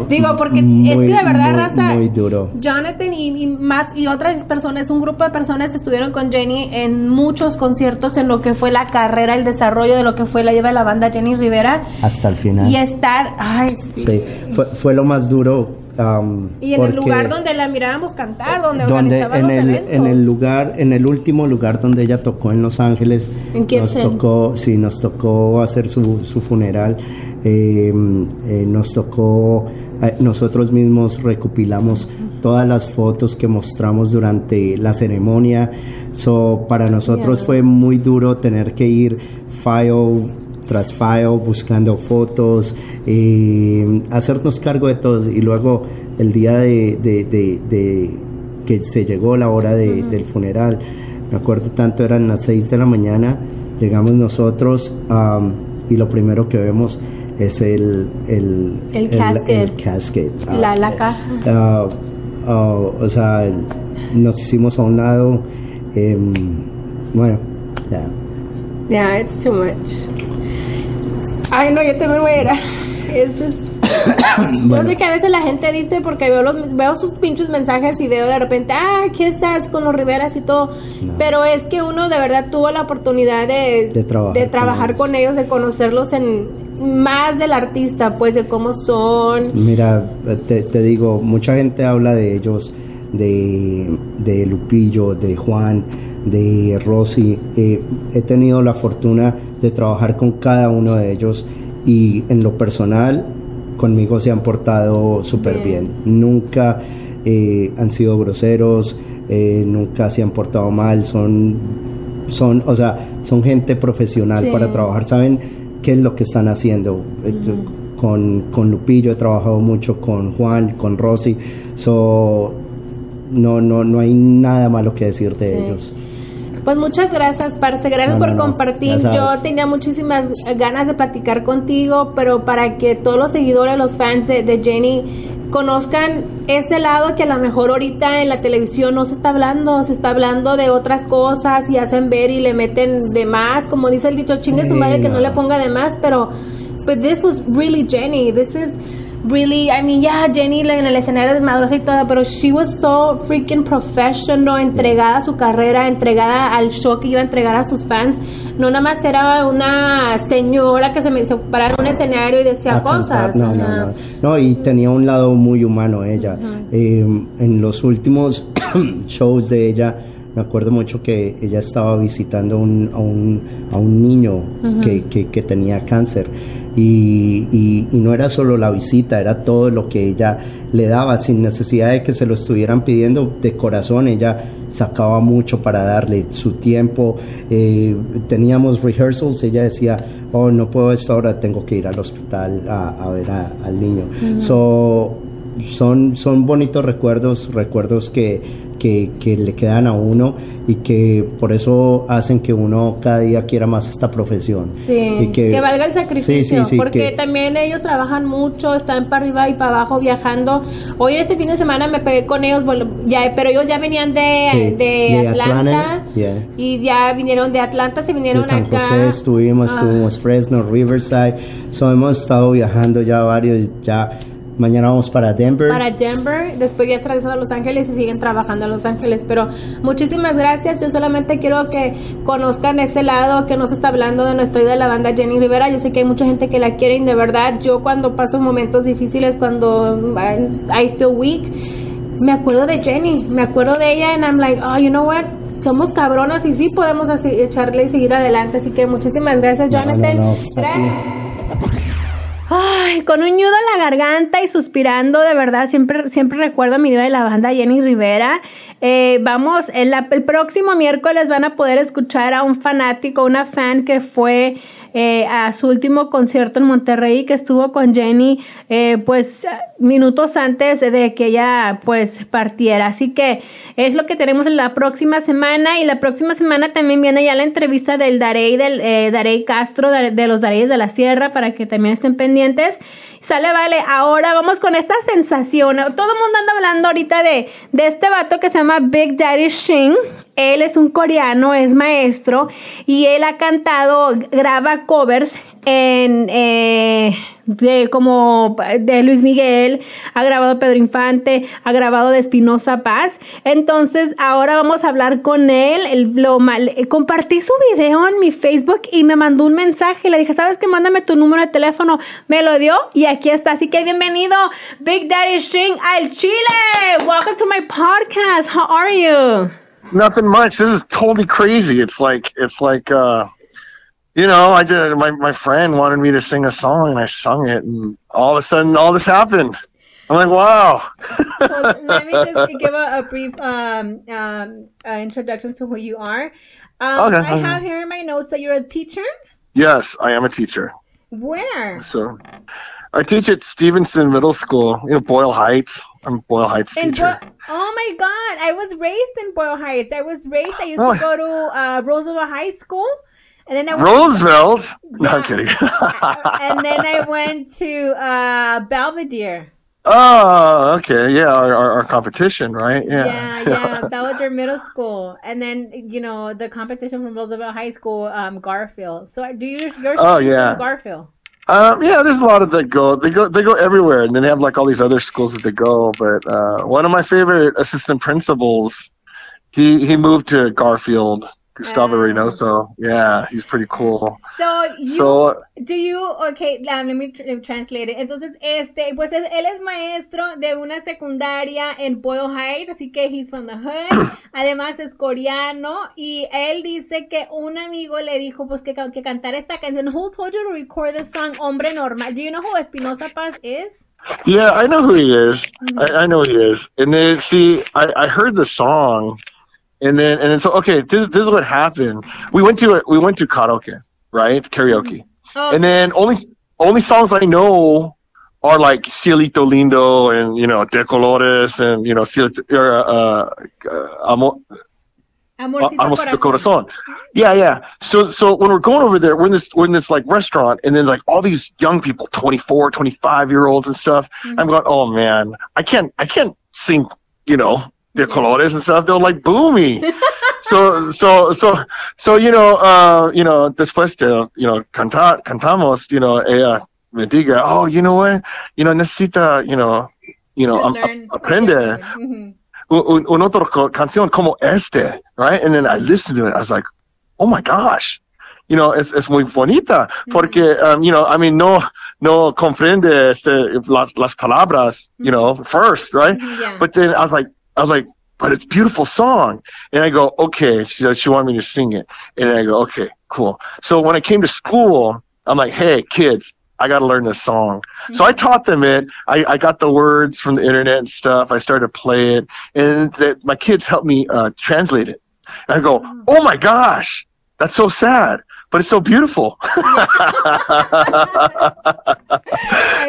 Digo, porque muy, es que de verdad, muy, raza, muy duro. Jonathan y, y más y otras personas, un grupo de personas estuvieron con Jenny en muchos conciertos en lo que fue la carrera, el desarrollo de lo que fue la lleva de la banda Jenny Rivera. Hasta el final. Y estar, ay, sí. Sí, fue, fue lo más duro um, Y en el lugar donde la mirábamos cantar, donde, donde en los el, eventos. en el lugar en el último lugar donde ella tocó en Los Ángeles En nos tocó sí nos tocó hacer su, su funeral eh, eh, nos tocó eh, nosotros mismos recopilamos todas las fotos que mostramos durante la ceremonia so para nosotros Yeah. fue muy duro tener que ir file tras file buscando fotos eh, hacernos cargo de todos y luego el día de, de- de- de que se llegó la hora de- del funeral me acuerdo tanto eran las 6 de la mañana llegamos nosotros am, y lo primero que vemos es el el, El casket. el casket. La- Ah, la caja. ah, ah, o sea nos hicimos a un lado em, bueno ya Yeah, it's too much. Ay, no, yo también voy a ir. Es just... [COUGHS] Yo sé que a veces la gente dice, porque veo, los, veo sus pinches mensajes y veo de repente, ah, ¿qué estás con los Riveras y todo? Pero es que uno de verdad tuvo la oportunidad de, De trabajar de con trabajar ellos. con ellos, de conocerlos en más del artista, pues de cómo son. Mira, te, te digo, mucha gente habla de ellos, de, de Lupillo, de Juan, de Rosy. Eh, he tenido la fortuna de trabajar con cada uno de ellos y en lo personal conmigo se han portado súper bien. Nunca eh, han sido groseros, eh, nunca se han portado mal, son, son, o sea, son gente profesional Sí. para trabajar, saben qué es lo que están haciendo. Eh, Con, con Lupillo he trabajado mucho, con Juan, con Rosy, so, no, no, no hay nada malo que decir de Sí. ellos. Pues muchas gracias, Parce. Gracias No, por no, compartir. Yo tenía muchísimas ganas de platicar contigo, pero para que todos los seguidores, los fans de, de Jenny conozcan ese lado que a lo mejor ahorita en la televisión no se está hablando, se está hablando de otras cosas y hacen ver y le meten de más, como dice el dicho, chingue su madre que no le ponga de más, pero but this was really Jenny. This is really, I mean, yeah, Jenny en el escenario desmadrosa y todo, pero she was so freaking professional, entregada a su carrera, entregada al show que iba a entregar a sus fans. No nada más era una señora que se me paraba en un escenario y decía a cosas. No, no, no. No, y tenía un lado muy humano ella. Eh, en los últimos [CLEARS THROAT] shows de ella me acuerdo mucho que ella estaba visitando un- a, un, a un niño que, que- que tenía cáncer y, y- y no era solo la visita, era todo lo que ella le daba sin necesidad de que se lo estuvieran pidiendo de corazón. Ella sacaba mucho para darle su tiempo. eh, teníamos rehearsals, ella decía, oh, no puedo a esta hora, tengo que ir al hospital a, a ver a- al niño. So, son, son bonitos recuerdos, recuerdos que, que, que le quedan a uno y que por eso hacen que uno cada día quiera más esta profesión. Sí, Y que, valga el sacrificio, Sí, sí, sí, porque que- también ellos trabajan mucho, están para arriba y para abajo viajando. Hoy este fin de semana me pegué con ellos, bueno, ya, pero ellos ya venían de, de de Atlanta, Atlanta, yeah. y ya vinieron de Atlanta, se de vinieron San acá. José estuvimos, Ah. estuvimos Fresno, Riverside, so hemos estado viajando ya varios, ya mañana vamos para Denver. para Denver, después ya regresan a Los Ángeles y siguen trabajando en Los Ángeles. Pero muchísimas gracias. Yo solamente quiero que conozcan ese lado que nos está hablando de nuestra idea de la banda Jenny Rivera. Yo sé que hay mucha gente que la quiere y de verdad yo cuando paso momentos difíciles, cuando I I feel weak, me acuerdo de Jenny, me acuerdo de ella and I'm like, oh, you know what? Somos cabronas y sí podemos así, echarle y seguir adelante. Así que muchísimas gracias, No, no, Jonathan. no. Gracias. Ay, con un nudo en la garganta y suspirando, de verdad, siempre, siempre recuerdo a mi diva de la banda, Jenny Rivera. Eh, vamos, el, el próximo miércoles van a poder escuchar a un fanático, una fan que fue eh, a su último concierto en Monterrey, que estuvo con Jenny, eh, pues minutos antes de que ella pues partiera. Así que es lo que tenemos en la próxima semana y la próxima semana también viene ya la entrevista del Darey, del eh, Darey Castro, de, los Dareyes de la Sierra, para que también estén pendientes. Sale, vale, ahora vamos con esta sensación. Todo el mundo anda hablando ahorita de, de este vato que se llama Big Daddy Shin. Él es un coreano, es maestro y él ha cantado, graba covers eh, de como de Luis Miguel, ha grabado Pedro Infante, ha grabado de Espinosa Paz. Entonces, ahora vamos a hablar con él. Lo eh, compartí su video en mi Facebook y me mandó un mensaje. Le dije, ¿sabes qué? Mándame tu número de teléfono. Me lo dio y aquí está. Así que bienvenido, Big Daddy Shin al Chile. Welcome to my podcast. How are you? Nothing much. This is totally crazy. It's like it's like uh you know, I did my my friend wanted me to sing a song and I sung it and all of a sudden all this happened. I'm like, wow. well, [LAUGHS] let me just give a, a brief um, um, uh, introduction to who you are. Um, Okay, I have here in my notes that you're a teacher. yes, I am a teacher. Where? So I teach at Stevenson Middle School, you know, Boyle Heights. I'm Boyle Heights In teacher. Bo- oh my God! I was raised in Boyle Heights. I was raised. I used Oh. to go to uh, Roosevelt High School, and then I went, Roosevelt? No, I'm kidding. [LAUGHS] and then I went to uh, Belvedere. oh, okay. Yeah, our, our, our competition, right? Yeah. Yeah, yeah, [LAUGHS] Belvedere Middle School, and then you know the competition from Roosevelt High School, um, Garfield. So do you your Oh, yeah. Garfield? Um, yeah, there's a lot of that go. They go. They go everywhere, and then they have like all these other schools that they go. But uh, one of my favorite assistant principals, he he moved to Garfield, Gustavo Oh. Reynoso. Yeah, he's pretty cool. So you So do you okay? um, let me let me translate it. Entonces este pues es- él es maestro de una secundaria en Boyle Heights, así que he's from the hood. [CLEARS THROAT] Además es coreano y él dice que un amigo le dijo pues que, que cantara esta canción. Who told you to record the song Hombre Normal? Do you know who Espinosa Paz is? yeah, I know who he is. I, I know who he is. And then see, I, I heard the song, and then and then so okay, this this is what happened. We went to a, we went to karaoke, right? Karaoke. Oh, And then only only songs I know are like Cielito Lindo and you know De Colores and you know Cielito, uh, uh, Amor, Amorcito Amorcito Corazón. Corazón. Yeah, yeah. So so when we're going over there, we're in this we're in this like restaurant and then like all these young people, 24, 25 year olds and stuff. I'm going, oh man, I can't I can't sing, you know, De Colores and stuff. They'll like boo me. [LAUGHS] so so so so you know uh you know después de you know cantar cantamos you know ella me diga oh you know what? You know necesita you know you know learn aprende Mhm. un, un, otro canción como este right? And then I listened to it. I was like oh my gosh. You know es, es muy bonita porque um, you know I mean no no comprende este las las palabras you know first right? Yeah. but then I was like, I was like, but it's a beautiful song. And I go, okay. She said she wanted me to sing it. And I go, okay, cool. So when I came to school, I'm like, hey, kids, I got to learn this song. So I taught them it. I, I got the words from the internet and stuff. I started to play it, and that my kids helped me uh, translate it. And I go, oh my gosh, that's so sad, but it's so beautiful. [LAUGHS] [LAUGHS]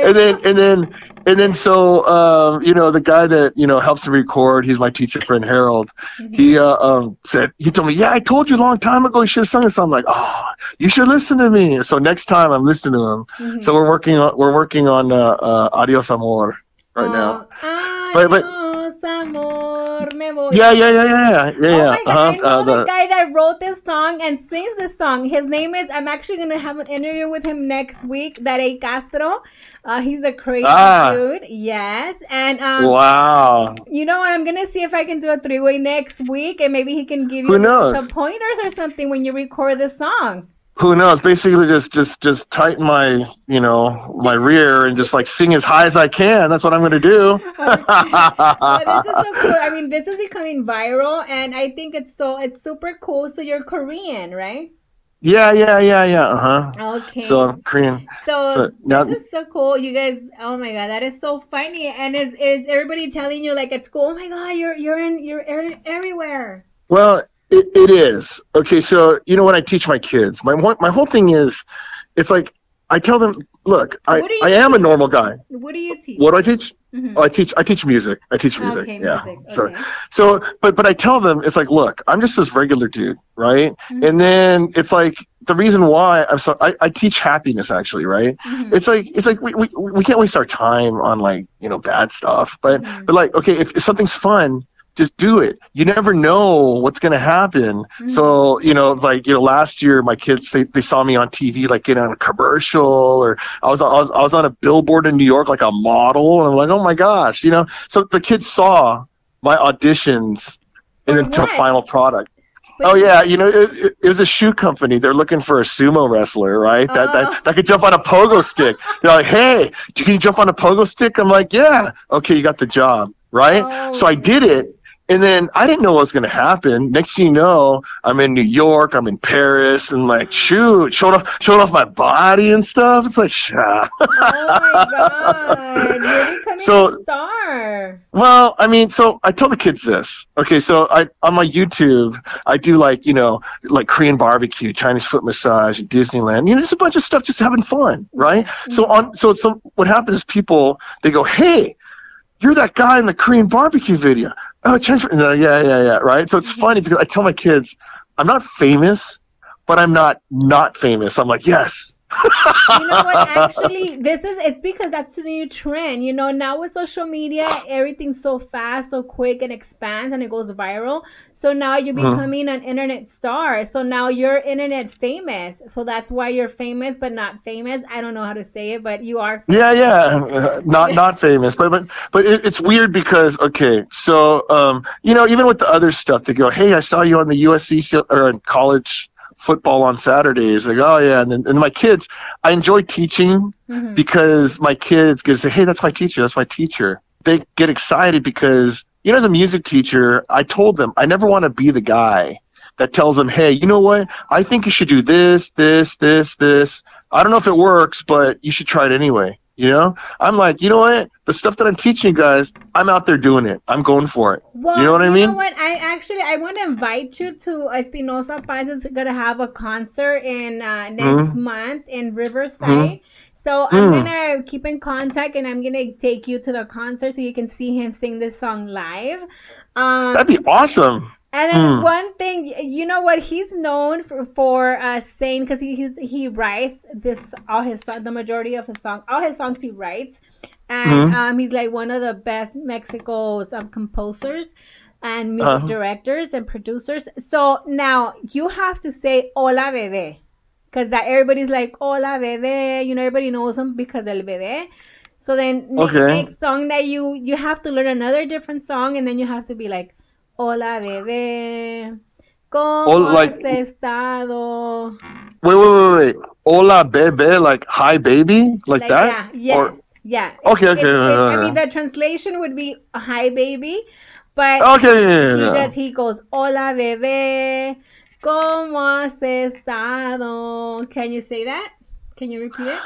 and then and then and then so um, you know the guy that you know helps to record he's my teacher friend harold. He uh, um, said he told me yeah i told you a long time ago you should have sung this. I'm like oh you should listen to me. So next time i'm listening to him. So we're working on we're working on uh, uh, adios amor right now. But- but- amor, me voy. yeah yeah yeah yeah yeah yeah Oh my god, I know uh-huh, the, the- guy that wrote this song and sings this song. His name is, I'm actually going to have an interview with him next week, Darey Castro. Uh, he's a crazy Ah. dude. Yes. And um, wow you know what? I'm going to see if I can do a three way next week and maybe he can give you some pointers or something when you record the song. Who knows basically just just just tighten my you know my rear and just like sing as high as i can that's what i'm gonna do [LAUGHS] But this is so cool. I mean, this is becoming viral, and I think it's so it's super cool. So you're Korean, right? yeah yeah yeah yeah uh-huh Okay. so i'm korean So, So, now- this is so cool. You guys, oh my god, that is so funny. And is is everybody telling you like at school? Oh my god, you're you're in you're er- everywhere. Well, it, it is. Okay, so you know when I teach my kids, my my whole thing is, it's like I tell them, look, I, What I am a normal guy. What do you teach? What do I teach? Mhm. Oh, I teach I teach music. I teach music. Okay, yeah. music, So okay. so but but I tell them it's like, look, I'm just this regular dude, right? Mm-hmm. And then it's like the reason why I'm so I, I teach happiness actually, right? Mm-hmm. It's like it's like we, we we can't waste our time on like, you know, bad stuff. But Mm-hmm. but like okay, if, if something's fun, just do it. You never know what's gonna happen. Mm-hmm. So, you know, like, you know, last year my kids they, they saw me on TV like getting on a commercial or I was, I was I was on a billboard in New York like a model and I'm like, oh my gosh, you know. So the kids saw my auditions and then to final product. But- Oh yeah, you know it, it, it was a shoe company. They're looking for a sumo wrestler, right? That, Oh. that that could jump on a pogo stick. [LAUGHS] They're like, "Hey, can you jump on a pogo stick?" I'm like, "Yeah." Okay, you got the job, right? Oh. So I did it, and then I didn't know what was going to happen. Next thing you know, I'm in New York, I'm in Paris, and like, shoot, showing off showing off my body and stuff. It's like, shut. Oh my god, you're becoming So- a star. Well, I mean, so I tell the kids this. Okay, so I on my YouTube, I do like you know like Korean barbecue, Chinese foot massage, Disneyland. You know, just a bunch of stuff, just having fun, right? So on, so so what happens is people they go, hey, you're that guy in the Korean barbecue video. Oh, foot- no, yeah, yeah, yeah, right. So it's mm-hmm. funny because I tell my kids, I'm not famous, but I'm not not famous. I'm like, yes, you know what? [LAUGHS] Actually this is it's because that's the new trend you know? Now with social media everything's so fast so quick and expands and it goes viral. So now you're Uh-huh. becoming an internet star. So now you're internet famous. So that's why you're famous but not famous. I don't know how to say it but you are famous. Yeah, yeah, [LAUGHS] not not famous, but but but it, it's weird because okay, so um, you know, even with the other stuff, they go, "Hey, I saw you on the USC or in college football on Saturdays." Like, "Oh yeah," and then and my kids, I enjoy teaching Mhm. because my kids get to say, "Hey, that's my teacher. That's my teacher." They get excited because you know, as a music teacher, I told them I never want to be the guy that tells them, "Hey, you know what? I think you should do this, this, this, this." I don't know if it works, but you should try it anyway. You know, I'm like, you know what? The stuff that I'm teaching you guys, I'm out there doing it. I'm going for it. Well, you know what I mean? know what? I actually I want to invite you to Espinosa Paz is gonna have a concert in uh, next Mhm. month in Riverside. So I'm Mm. gonna keep in contact and I'm gonna take you to the concert so you can see him sing this song live. Um, That'd be awesome. And then Mm. one thing, you know what he's known for, for uh, saying because he, he he writes this all his song, the majority of his song, all his songs he writes, and Mhm. um, he's like one of the best Mexico's um, composers and music Uh-huh. directors and producers. So now you have to say "Hola, bebé," because that everybody's like "Hola, bebé." You know, everybody knows him because del bebé. So then Okay. next song that you you have to learn another different song, and then you have to be like. Hola bebé, ¿cómo Oh, like- has estado? Wait, wait, wait, wait. Hola, bebe, like hi, baby, like, Like that. Yeah, yes, Or- yeah. Okay, okay, it's- uh, I mean, the translation would be "Hi, baby," But Okay, yeah, he yeah. does. He goes, "Hola, bebé, cómo has estado?" Can you say that? Can you repeat it?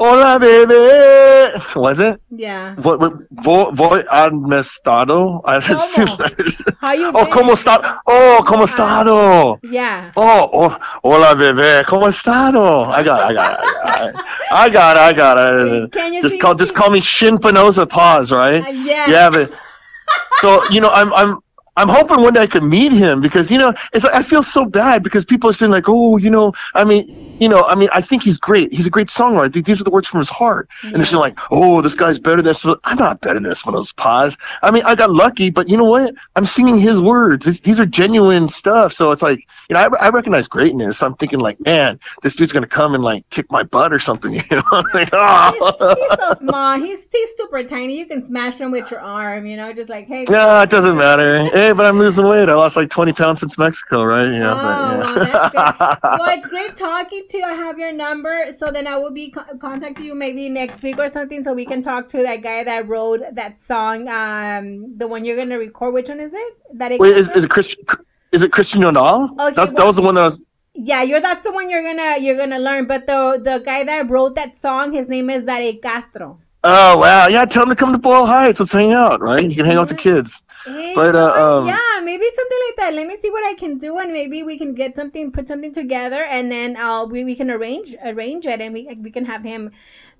Hola, baby. Was it? Yeah. What, what, voy, voy al estado. I ¿Cómo? How you oh, been? ¿cómo está? Oh, ¿cómo estado? Yeah. Oh, oh, hola, bebé. ¿Cómo estado? I got, I got, I got, I got, I got it. Can you Just call, just call me Shin Pinoza Pause, right? Uh, yeah. Yeah, but [LAUGHS] so you know, I'm, I'm. I'm hoping one day I could meet him because you know it's I feel so bad because people are saying like oh you know I mean you know I mean I think he's great he's a great songwriter Th- these are the words from his heart and they're saying mm-hmm. like oh this guy's better than this I'm not better than this one of those pause I mean I got lucky but you know what I'm singing his words these, these are genuine stuff so it's like you know I, I recognize greatness I'm thinking like man this dude's gonna come and like kick my butt or something [LAUGHS] you know I'm like oh He's so small. He's he's super tiny. You can smash him with your arm. You know, just like hey. No, it doesn't [LAUGHS] matter. Hey, but I'm losing weight. I lost like 20 pounds since Mexico, right? Yeah, Oh, but, well, yeah. that's good. [LAUGHS] well, it's great talking to you. I have your number, so then I will be co- contacting you maybe next week or something, so we can talk to that guy that wrote that song. Um, the one you're gonna record. Which one is it? That it Wait, is, is it Christian? Is it Christian Yonal? Okay, That's, that was the one that I was. Yeah, you're that's the one you're gonna you're gonna learn. But the the guy that wrote that song, his name is Dare Castro. Oh wow, yeah. Tell him to come to Boyle Heights. Let's hang out, right? You can hang out with the kids. Hey, But, uh, um, yeah, maybe something like that. Let me see what I can do, and maybe we can get something, put something together, and then uh, we, we can arrange arrange it, and we we can have him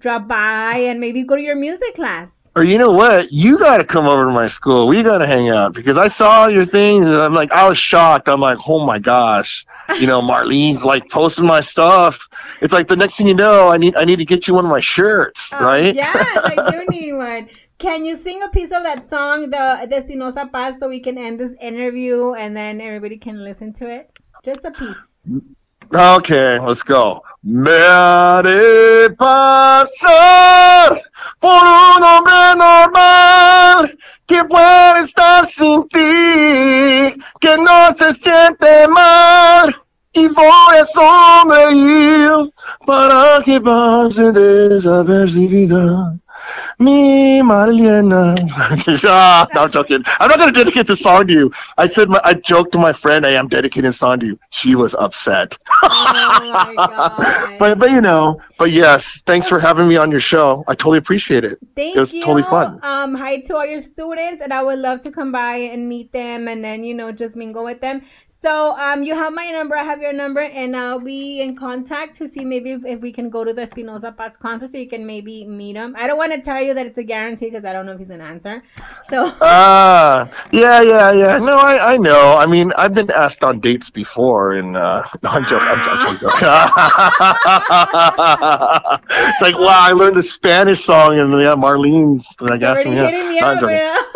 drop by, and maybe go to your music class. Or you know what? You got to come over to my school. We got to hang out because I saw your thing and I'm like, I was shocked. I'm like, oh my gosh, you know, [LAUGHS] Marlene's like posting my stuff. It's like the next thing you know, I need I need to get you one of my shirts, Uh, right? Yes, I do [LAUGHS] need one. Can you sing a piece of that song, the the Espinosa Paz, so we can end this interview, and then everybody can listen to it? Just a piece. Okay, let's go. Me haré pasar por un hombre normal que puede estar sin ti, que no se siente mal y voy a sonreír para que pase desapercibida. Mi Mariana. [LAUGHS] ah, no, I'm joking. I'm not going to dedicate this song to you. I said, my, I joked to my friend, hey, I'm dedicating this song to you. She was upset. [LAUGHS] Oh my god. But, but you know, but yes, thanks for having me on your show. I totally appreciate it. Thank it was you. totally fun. Um, hi to all your students, and I would love to come by and meet them, and then you know just mingle with them. So um, you have my number, I have your number, and I'll be in contact to see maybe if, if we can go to the Espinosa Paz concert, so you can maybe meet him. I don't want to tell you that it's a guarantee because I don't know if he's gonna answer. So [LAUGHS] Ah, yeah, yeah, yeah. No, I, I know. I mean, I've been asked on dates before, and uh, [LAUGHS] no, I'm joking. I'm, joking. [LAUGHS] it's like, wow, I learned a Spanish song, and yeah, Marlene's. I guess. already Yeah. hitting me up.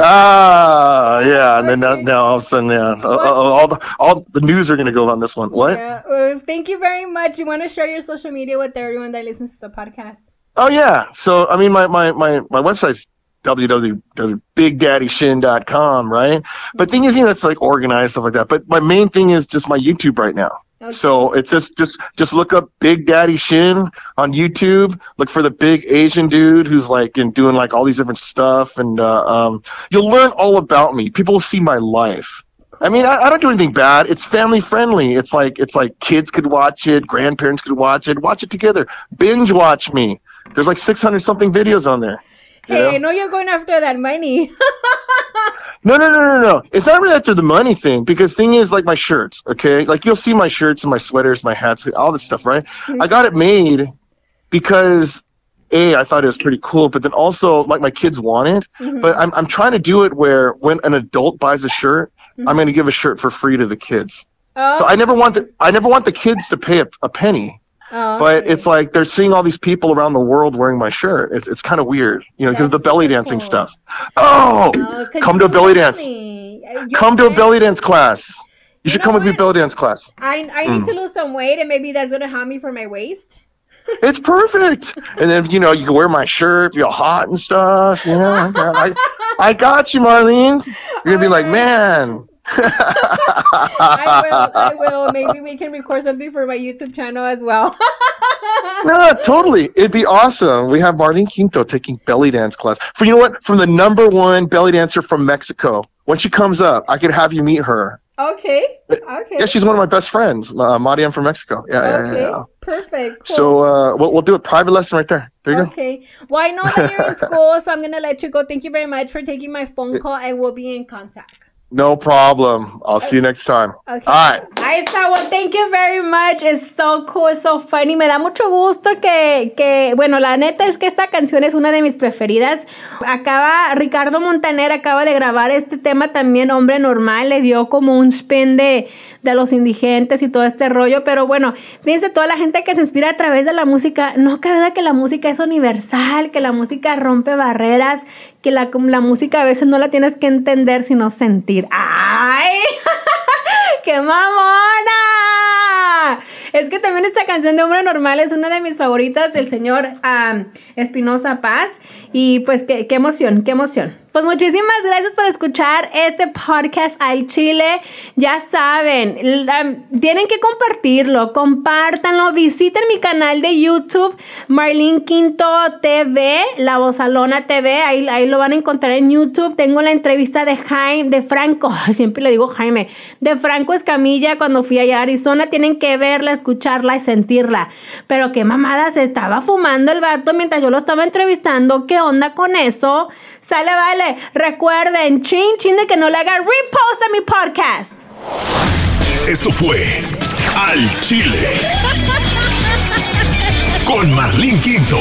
Ah, yeah, and then now, now all of a sudden, yeah, uh, uh, all the all the news are gonna go on this one. What? Yeah, well, thank you very much. You want to share your social media with everyone that listens to the podcast? Oh yeah. So I mean, my my my my website's www.bigdaddyshin.com, right? But thing is, you know, it's like organized stuff like that. But my main thing is just my YouTube right now. Okay. So it's just just just look up Big Daddy Shin on YouTube. Look for the big Asian dude who's like in doing like all these different stuff, and uh, um, you'll learn all about me. People will see my life. I mean, I, I don't do anything bad. It's family friendly. It's like it's like kids could watch it, grandparents could watch it, watch it together, binge watch me. There's like 600 something videos on there. you Hey, know? I know you're going after that money. [LAUGHS] No, no, no, no, no. It's not really after the money thing because thing is like my shirts, okay? Like you'll see my shirts and my sweaters, my hats, all this stuff, right? I got it made because a I thought it was pretty cool, but then also like my kids want it. Mm-hmm. But I'm I'm trying to do it where when an adult buys a shirt, I'm going to give a shirt for free to the kids. oh, So I never want the I never want the kids to pay a, a penny. Oh, But it's like they're seeing all these people around the world wearing my shirt. It's, it's kind of weird, you know, because of the belly dancing cool. stuff. Oh, Oh, 'cause come to a belly dance. me. Uh, Come to a belly dance class. You You should come with me belly dance class. I I need Mm. to lose some weight, and maybe that's gonna help me for my waist. It's perfect. And then you know you can wear my shirt, feel hot and stuff. You know, I, I got you, Marlene. You're gonna be like, man. I will. I will. Maybe we can record something for my YouTube channel as well. [LAUGHS] no, totally. It'd be awesome. We have Marlene Quinto taking belly dance class. For you know what? From the number one belly dancer from Mexico. When she comes up, I could have you meet her. Okay. Okay. Yeah, she's one of my best friends, uh, Mariam from Mexico. Yeah, okay. yeah, yeah. Perfect. Cool. So uh, we'll, we'll do a private lesson right there. There you okay. Well, I know that you're in school, so I'm going to let you go. Thank you very much for taking my phone [LAUGHS] call. I will be in contact. No problem. I'll see you next time. Okay. All right. Ahí está. Well, thank you very much. It's so cool, it's so funny. Me da mucho gusto que, que, bueno, la neta es que esta canción es una de mis preferidas. Acaba, Ricardo Montaner acaba de grabar este tema también, Hombre Normal. Le dio como un spin de, de los indigentes y todo este rollo. Pero bueno, fíjense, toda la gente que se inspira a través de la música, no cabe duda que la música es universal, que la música rompe barreras, que la, la música a veces no la tienes que entender, sino sentir. ¡Ay! [LAUGHS] ¡Qué mamona! Es que también esta canción de Hombre Normal es una de mis favoritas del señor um, Espinosa Paz. Y pues qué, qué emoción, qué emoción. Pues muchísimas gracias por escuchar este podcast al Chile. Ya saben, tienen que compartirlo, compártanlo, visiten mi canal de YouTube, Marlene Quinto TV, La Bozalona TV, ahí, ahí lo van a encontrar en YouTube. Tengo la entrevista de Jaime, de Franco, [LAUGHS] siempre le digo Jaime, de Franco Escamilla cuando fui allá a Arizona. Tienen que verla, escucharla y sentirla. Pero qué mamada se estaba fumando el vato mientras yo lo estaba entrevistando. ¿Qué onda con eso? Sale, vale. Recuerden, chin, chin de que no le haga repost a mi podcast. Esto fue Al Chile. Con Marlene Quinto.